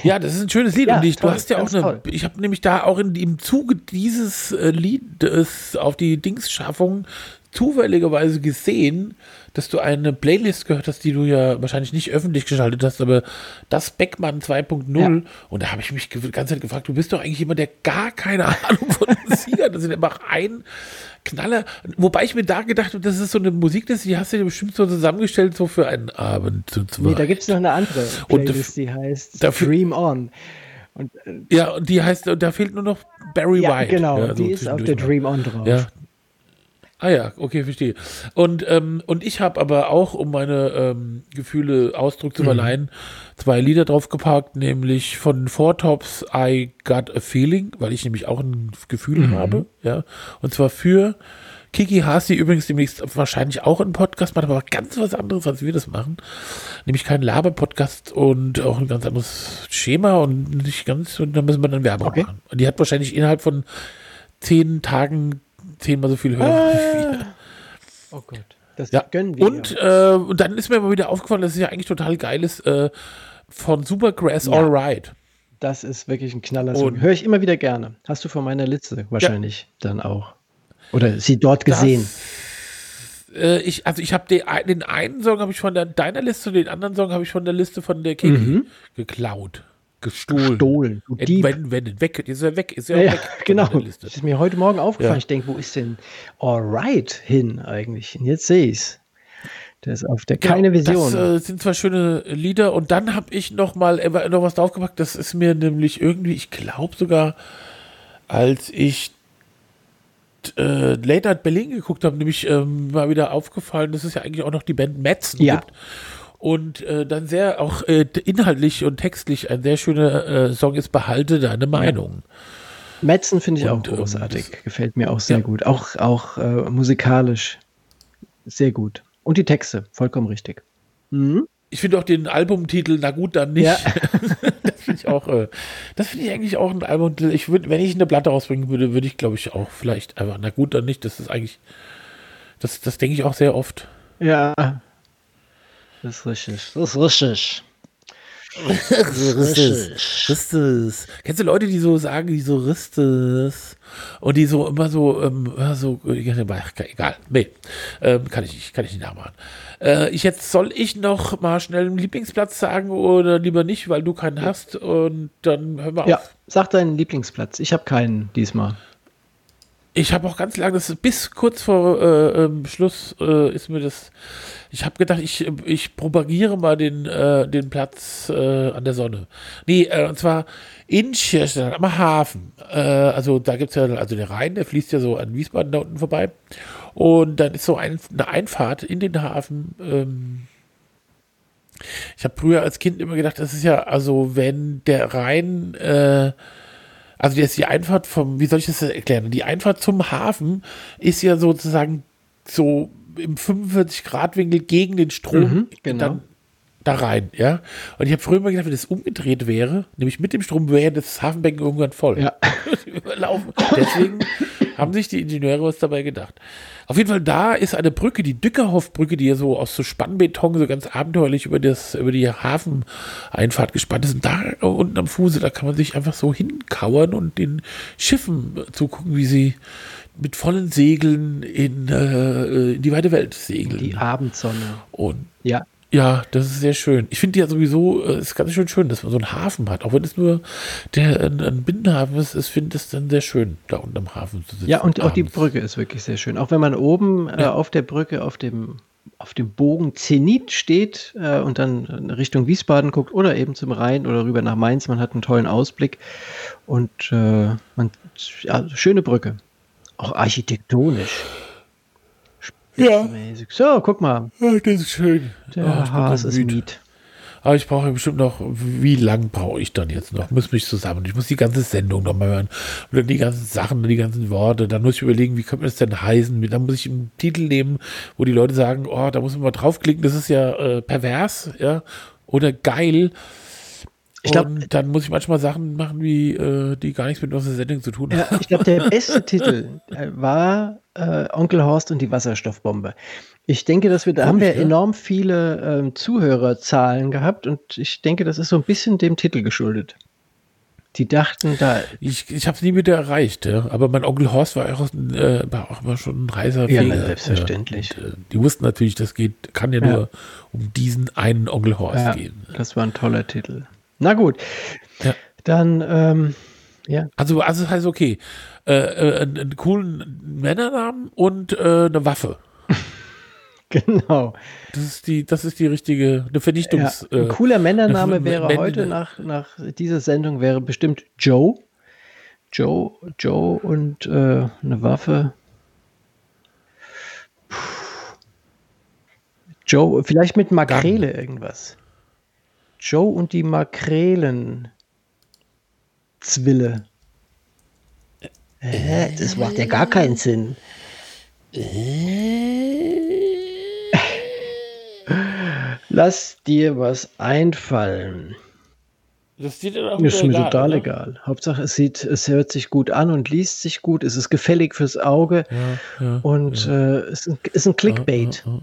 Ja, das ist ein schönes Lied. Ja, und ich, du toll, hast ja auch eine. toll. Ich habe nämlich da auch in, im Zuge dieses äh, Liedes auf die Dingsschaffung zufälligerweise gesehen, dass du eine Playlist gehört hast, die du ja wahrscheinlich nicht öffentlich geschaltet hast, aber das Beckmann 2.0. Ja. Und da habe ich mich die ganze Zeit gefragt, du bist doch eigentlich jemand, der gar keine Ahnung von Musik hat. Das ist einfach ein Knaller. Wobei ich mir da gedacht habe, das ist so eine Musikliste, die hast du dir bestimmt so zusammengestellt, so für einen Abend zu zweit. Nee, da gibt es noch eine andere Und Playlist, die heißt Dream On. Und äh, Ja, und die heißt, da fehlt nur noch Barry ja, White. genau, ja, so die ist auf der Dream On drauf. Ja. Ah ja, okay, verstehe. Und, ähm, und ich habe aber auch, um meine ähm, Gefühle Ausdruck Mhm. zu verleihen, zwei Lieder draufgepackt, nämlich von Four Tops I Got a Feeling, weil ich nämlich auch ein Gefühl Mhm. habe, ja. Und zwar für Kiki Hasi übrigens demnächst wahrscheinlich auch einen Podcast macht, aber ganz was anderes, als wir das machen. Nämlich kein Laber-Podcast und auch ein ganz anderes Schema und nicht ganz, und da müssen wir dann Werbung Okay. machen. Und die hat wahrscheinlich innerhalb von zehn Tagen zehnmal so viel wie wir. Oh Gott. Das Ja. gönnen wir. Und, ihr. äh, und dann ist mir mal wieder aufgefallen, dass es ja eigentlich total geil ist, äh, von Supergrass Ja. Alright. das ist wirklich ein Knaller. Höre ich immer wieder gerne. Hast du von meiner Liste wahrscheinlich dann auch. Oder sie dort gesehen. Äh, ich, also ich habe den, den einen Song habe ich von der, deiner Liste und den anderen Song habe ich von der Liste von der Kiki Mhm. geklaut. Gestohlen. Stohlen. Du Dieb. Entwendet, weg, ist er weg, ist er Ja, ja, weg. genau. Das ist mir heute Morgen aufgefallen. Ja. Ich denke, wo ist denn Alright hin eigentlich? Und jetzt sehe ich es. Der ist auf der keine Genau, Vision. Das äh, sind zwar schöne Lieder und dann habe ich noch mal äh, noch was draufgepackt. Das ist mir nämlich irgendwie, ich glaube sogar, als ich äh, Late Night Berlin geguckt habe, nämlich ähm, mal wieder aufgefallen, dass es ja eigentlich auch noch die Band Metzen Ja. gibt. Und äh, dann sehr auch äh, inhaltlich und textlich ein sehr schöner äh, Song ist Behalte deine Meinung. Metzen finde ich Und, auch ähm, großartig. das- Gefällt mir auch sehr Ja. gut. Auch, auch äh, musikalisch sehr gut. Und die Texte, vollkommen richtig. Mhm. Ich finde auch den Albumtitel, na gut, dann nicht. Ja. <laughs> das finde ich auch, äh, das finde ich eigentlich auch ein Album. Ich würd, wenn ich eine Platte rausbringen würde, würde ich, glaube ich, auch vielleicht einfach, na gut, dann nicht. Das ist eigentlich, das, das denke ich auch sehr oft. Ja. Das ist richtig. Das ist richtig. <laughs> Ristes. Ristes. Kennst du Leute, die so sagen, die so Ristes und die so immer so, ähm, ja, so, egal, nee, ähm, kann ich nicht, kann ich nicht nachmachen. Äh, ich jetzt, soll ich noch mal schnell einen Lieblingsplatz sagen oder lieber nicht, weil du keinen hast und dann hören wir Ja, auf. sag deinen Lieblingsplatz. Ich habe keinen diesmal. Ich habe auch ganz lange, bis kurz vor äh, ähm, Schluss äh, ist mir das. Ich habe gedacht, ich, ich propagiere mal den, äh, den Platz äh, an der Sonne. Nee, äh, und zwar in Schirstein am Hafen. Äh, also da gibt es ja, also der Rhein, der fließt ja so an Wiesbaden da unten vorbei. Und dann ist so ein, eine Einfahrt in den Hafen. Ähm, ich habe früher als Kind immer gedacht, das ist ja, also wenn der Rhein also jetzt die Einfahrt vom, wie soll ich das erklären? Die Einfahrt zum Hafen ist ja sozusagen so im 45-Grad-Winkel gegen den Strom Mhm, genau. dann da rein, ja. Und ich habe früher immer gedacht, wenn das umgedreht wäre, nämlich mit dem Strom, wäre das Hafenbecken irgendwann voll. Ja. <laughs> Überlaufen. Deswegen haben sich die Ingenieure was dabei gedacht. Auf jeden Fall, da ist eine Brücke, die Dückerhoff-Brücke, die ja so aus so Spannbeton so ganz abenteuerlich über, das, über die Hafeneinfahrt gespannt ist. Und da unten am Fuße, da kann man sich einfach so hinkauern und den Schiffen zugucken, wie sie mit vollen Segeln in, äh, in die weite Welt segeln. Die Abendsonne. und Ja. Ja, das ist sehr schön. Ich finde ja sowieso, äh, es ist ganz schön schön, dass man so einen Hafen hat. Auch wenn es nur der, ein, ein Binnenhafen ist, ich finde es dann sehr schön, da unten am Hafen zu sitzen. Ja, und auch die abends. Brücke ist wirklich sehr schön. Auch wenn man oben äh, auf der Brücke auf dem, auf dem Bogen Zenit steht äh, und dann Richtung Wiesbaden guckt oder eben zum Rhein oder rüber nach Mainz, man hat einen tollen Ausblick und äh, man, ja, schöne Brücke. Auch architektonisch. Ja. So, guck mal, ja, das ist schön. der ich bin Haas ist. Miet. Aber ich brauche bestimmt noch, wie lang brauche ich dann jetzt noch? Muss mich zusammen. Ich muss die ganze Sendung nochmal hören. Oder die ganzen Sachen, die ganzen Worte. Dann muss ich überlegen, wie könnte es denn heißen? Dann muss ich einen Titel nehmen, wo die Leute sagen, oh, da muss man mal draufklicken, das ist ja äh, pervers, ja. Oder geil. Ich glaub- Und dann muss ich manchmal Sachen machen, wie, äh, die gar nichts mit unserer Sendung zu tun haben. Ja, ich glaube, der <laughs> beste Titel äh, war äh, Onkel Horst und die Wasserstoffbombe. Ich denke, dass wir da haben wir Komisch, ne? enorm viele ähm, Zuhörerzahlen gehabt und ich denke, das ist so ein bisschen dem Titel geschuldet. Die dachten, da Ich, ich habe es nie wieder erreicht, ja. aber mein Onkel Horst war auch, äh, war auch immer schon ein heißer Ja, Feger, na, selbstverständlich. Ja. Und, äh, die wussten natürlich, das geht, kann ja, Ja. nur um diesen einen Onkel Horst ja, gehen. das war ein toller Titel. Na gut, Ja. dann ähm, ja, Also, also das heißt, okay, äh, äh, einen, coolen Männernamen und äh, eine Waffe. <laughs> genau. Das ist die, das ist die richtige, eine Ja, Vernichtungs. ein äh, cooler Männername eine wäre Männer- heute nach, nach dieser Sendung wäre bestimmt Joe. Joe, Joe und äh, eine Waffe. Puh. Joe, vielleicht mit Makrele irgendwas. Joe und die Makrelen. Zwille. Äh, das macht ja gar keinen Sinn. <laughs> Lass dir was einfallen. das sieht dann auch Ist mir egal, total oder? egal. Hauptsache, es sieht, es hört sich gut an und liest sich gut. Es ist gefällig fürs Auge Ja, ja, und äh, es ist ein, ist ein Clickbait. ja, ja.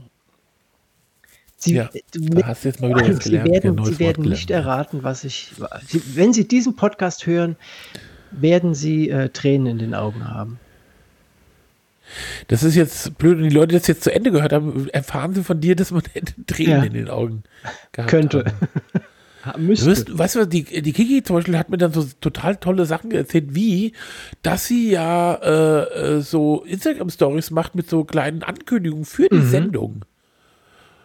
Sie, Ja, da hast jetzt mal wieder was Sie gelernt, werden, Sie werden Wort nicht gelernt. erraten, was ich. Wenn Sie diesen Podcast hören, werden Sie äh, Tränen in den Augen haben. Das ist jetzt blöd, und die Leute, die das jetzt zu Ende gehört haben, erfahren sie von dir, dass man <laughs> Tränen Ja. in den Augen gehabt Könnte. haben. <laughs> Ha- Du Müsste. wirst, weißt du, die, die Kiki zum Beispiel hat mir dann so total tolle Sachen erzählt, wie, dass sie ja äh, äh, so Instagram-Stories macht mit so kleinen Ankündigungen für Mhm. die Sendung.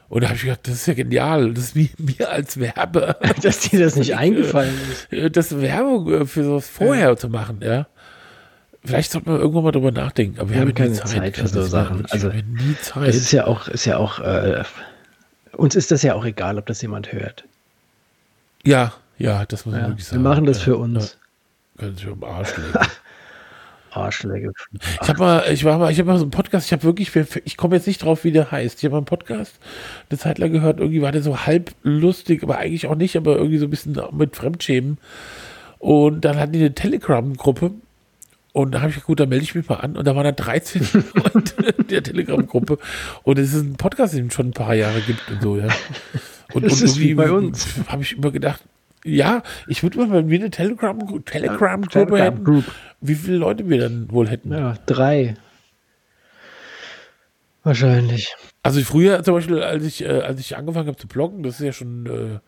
Und da habe ich gedacht, das ist ja genial. Das ist wie mir als Werber, <laughs> dass dir das nicht <laughs> eingefallen ist. das Werbung äh, für sowas vorher zu machen, ja. Vielleicht sollten wir irgendwann mal drüber nachdenken. Aber wir, Wir haben haben keine nie Zeit für so Sachen. Also, wir haben nie Es Zeit. ist ja auch, ist ja auch, äh, uns ist das ja auch egal, ob das jemand hört. Ja, ja, das muss man Ja, wirklich wir sagen. machen das ja, für uns. Ja, können sich am Arsch legen. <laughs> Arschläge. Ich habe mal, ich war mal, ich habe mal so einen Podcast, ich habe wirklich, ich komme jetzt nicht drauf, wie der heißt. Ich habe mal einen Podcast eine Zeit lang gehört, irgendwie war der so halb lustig, aber eigentlich auch nicht, aber irgendwie so ein bisschen mit Fremdschämen. Und dann hatten die eine Telegram-Gruppe und da habe ich gesagt, gut, dann melde ich mich mal an. Und da waren da 13 <laughs> Leute in der Telegram-Gruppe. Und es ist ein Podcast, den es schon ein paar Jahre gibt und so, ja. Und, Das und ist wie bei uns. habe ich immer gedacht, ja, ich würde mal, wenn wir eine Telegram-Gruppe Telegram Gruppe Telegram hätten, Group. wie viele Leute wir dann wohl hätten. Ja, drei. Wahrscheinlich. Also früher zum Beispiel, als ich, äh, als ich angefangen habe zu bloggen, das ist ja schon äh,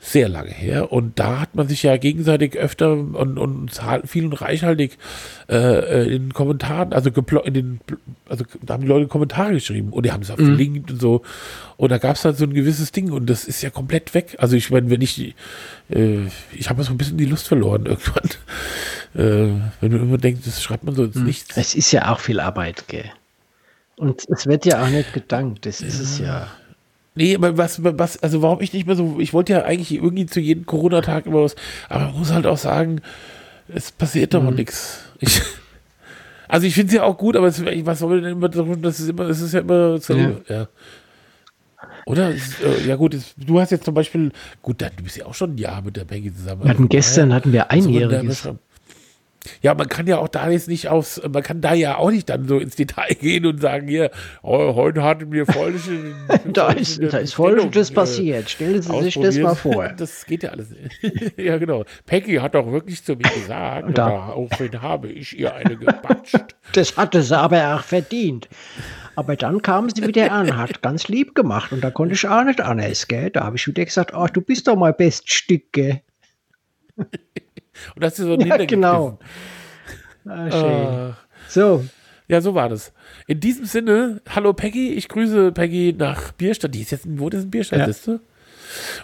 sehr lange her, und da hat man sich ja gegenseitig öfter und, und viel und reichhaltig äh, äh, in den Kommentaren, also in den, also da haben die Leute Kommentare geschrieben und die haben es auch verlinkt und so. Und da gab es halt so ein gewisses Ding und das ist ja komplett weg. Also ich meine, wenn ich äh, ich habe so ein bisschen die Lust verloren irgendwann. Äh, wenn man immer denkt, das schreibt man so ins Nichts. Es ist ja auch viel Arbeit, gell? Und es wird ja auch nicht gedankt, das ist es ja. Nee, aber was, was, also warum ich nicht mehr so, ich wollte ja eigentlich irgendwie zu jedem Corona-Tag immer was, aber man muss halt auch sagen, es passiert doch nichts. Ich, <laughs> also ich finde es ja auch gut, aber es, was soll denn immer darum, das ist immer, es ist ja immer dasselbe, ja. Oder? Es, äh, ja gut, du hast jetzt zum Beispiel, gut, dann, du bist ja auch schon ein Jahr mit der Peggy zusammen. Wir hatten gestern hatten wir Also, man einjähriges. Ja, man kann ja auch da jetzt nicht aufs, man kann da ja auch nicht dann so ins Detail <laughs> gehen und sagen, hier, oh, heute hatten wir folgende. Da ist, da ist Folgendes äh, passiert. Stellen Sie sich das mal vor. <laughs> Das geht ja alles. <laughs> ja, genau. Peggy hat doch wirklich zu mir gesagt, da- daraufhin habe ich ihr eine gebatscht. Das hatte sie aber auch verdient. Aber dann kam sie wieder an, hat ganz lieb gemacht und da konnte ich auch nicht anders, gell? Da habe ich wieder gesagt, ach, du bist doch mein Beststück, gell? Und das ist so ein <laughs> Ja, genau. Ah. Äh, So, ja, so war das. In diesem Sinne, hallo Peggy, ich grüße Peggy nach Bierstadt. Die ist jetzt, wo ist ein Bierstadt, Ja. siehst du?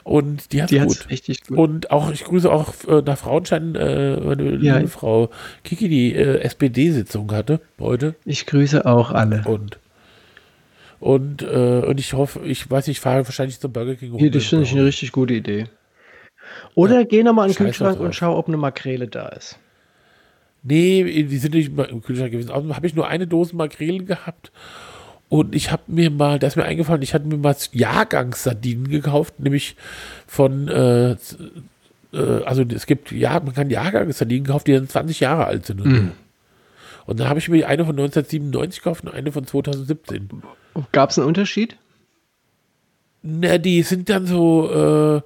Und die die gut. hat richtig gut. Und auch, ich grüße auch äh, nach Frauenstein, äh, meine Ja. liebe Frau Kiki, die äh, SPD-Sitzung hatte heute. Ich grüße auch alle. Und, und, äh, und ich hoffe, ich weiß, ich fahre wahrscheinlich zum Burger King. Hier, das finde ich eine richtig gute Idee. Oder geh nochmal in den Scheiß Kühlschrank und schau, ob eine Makrele da ist. Nee, die sind nicht im Kühlschrank gewesen. Außerdem habe ich nur eine Dose Makrelen gehabt. Und ich habe mir mal, da ist mir eingefallen, ich hatte mir mal Jahrgangssardinen gekauft, nämlich von, äh, äh, also es gibt, ja, man kann Jahrgangssardinen kaufen, die dann 20 Jahre alt sind. Und, so. und dann habe ich mir eine von 1997 gekauft und eine von 2017. Gab es einen Unterschied? Na, die sind dann so, äh,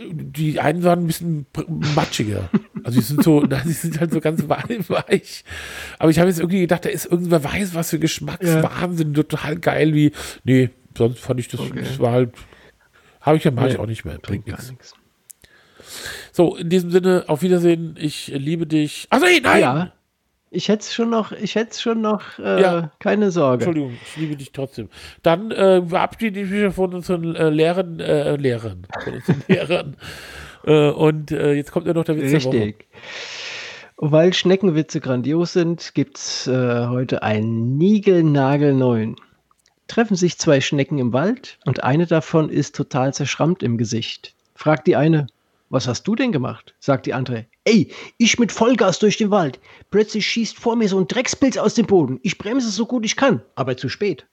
die einen waren ein bisschen matschiger. Also die sind so, <laughs> die sind halt so ganz weich. Aber ich habe jetzt irgendwie gedacht, da ist irgendwer weiß, was für Geschmackswahnsinn, total geil, wie, nee, sonst fand ich das, Okay. das war halt, habe ich ja mache ich Nee, auch nicht mehr, bringt nichts. So, in diesem Sinne, auf Wiedersehen, ich liebe dich. Achso, nee, nein! Ja, ich hätte es schon noch, ich hätte schon noch, äh, Ja. keine Sorge. Entschuldigung, ich liebe dich trotzdem. Dann äh, verabschiede ich mich von unseren äh, Lehrern, äh, Lehrern, von unseren <laughs> Lehrern. Äh, und äh, jetzt kommt ja noch der Witz der Woche. Richtig. Weil Schneckenwitze grandios sind, gibt es äh, heute einen Nigelnagelneuen. Treffen sich zwei Schnecken im Wald und eine davon ist total zerschrammt im Gesicht. Fragt die eine, was hast du denn gemacht? Sagt die andere, ey, ich mit Vollgas durch den Wald. Plötzlich schießt vor mir so ein Dreckspilz aus dem Boden. Ich bremse so gut ich kann, aber zu spät.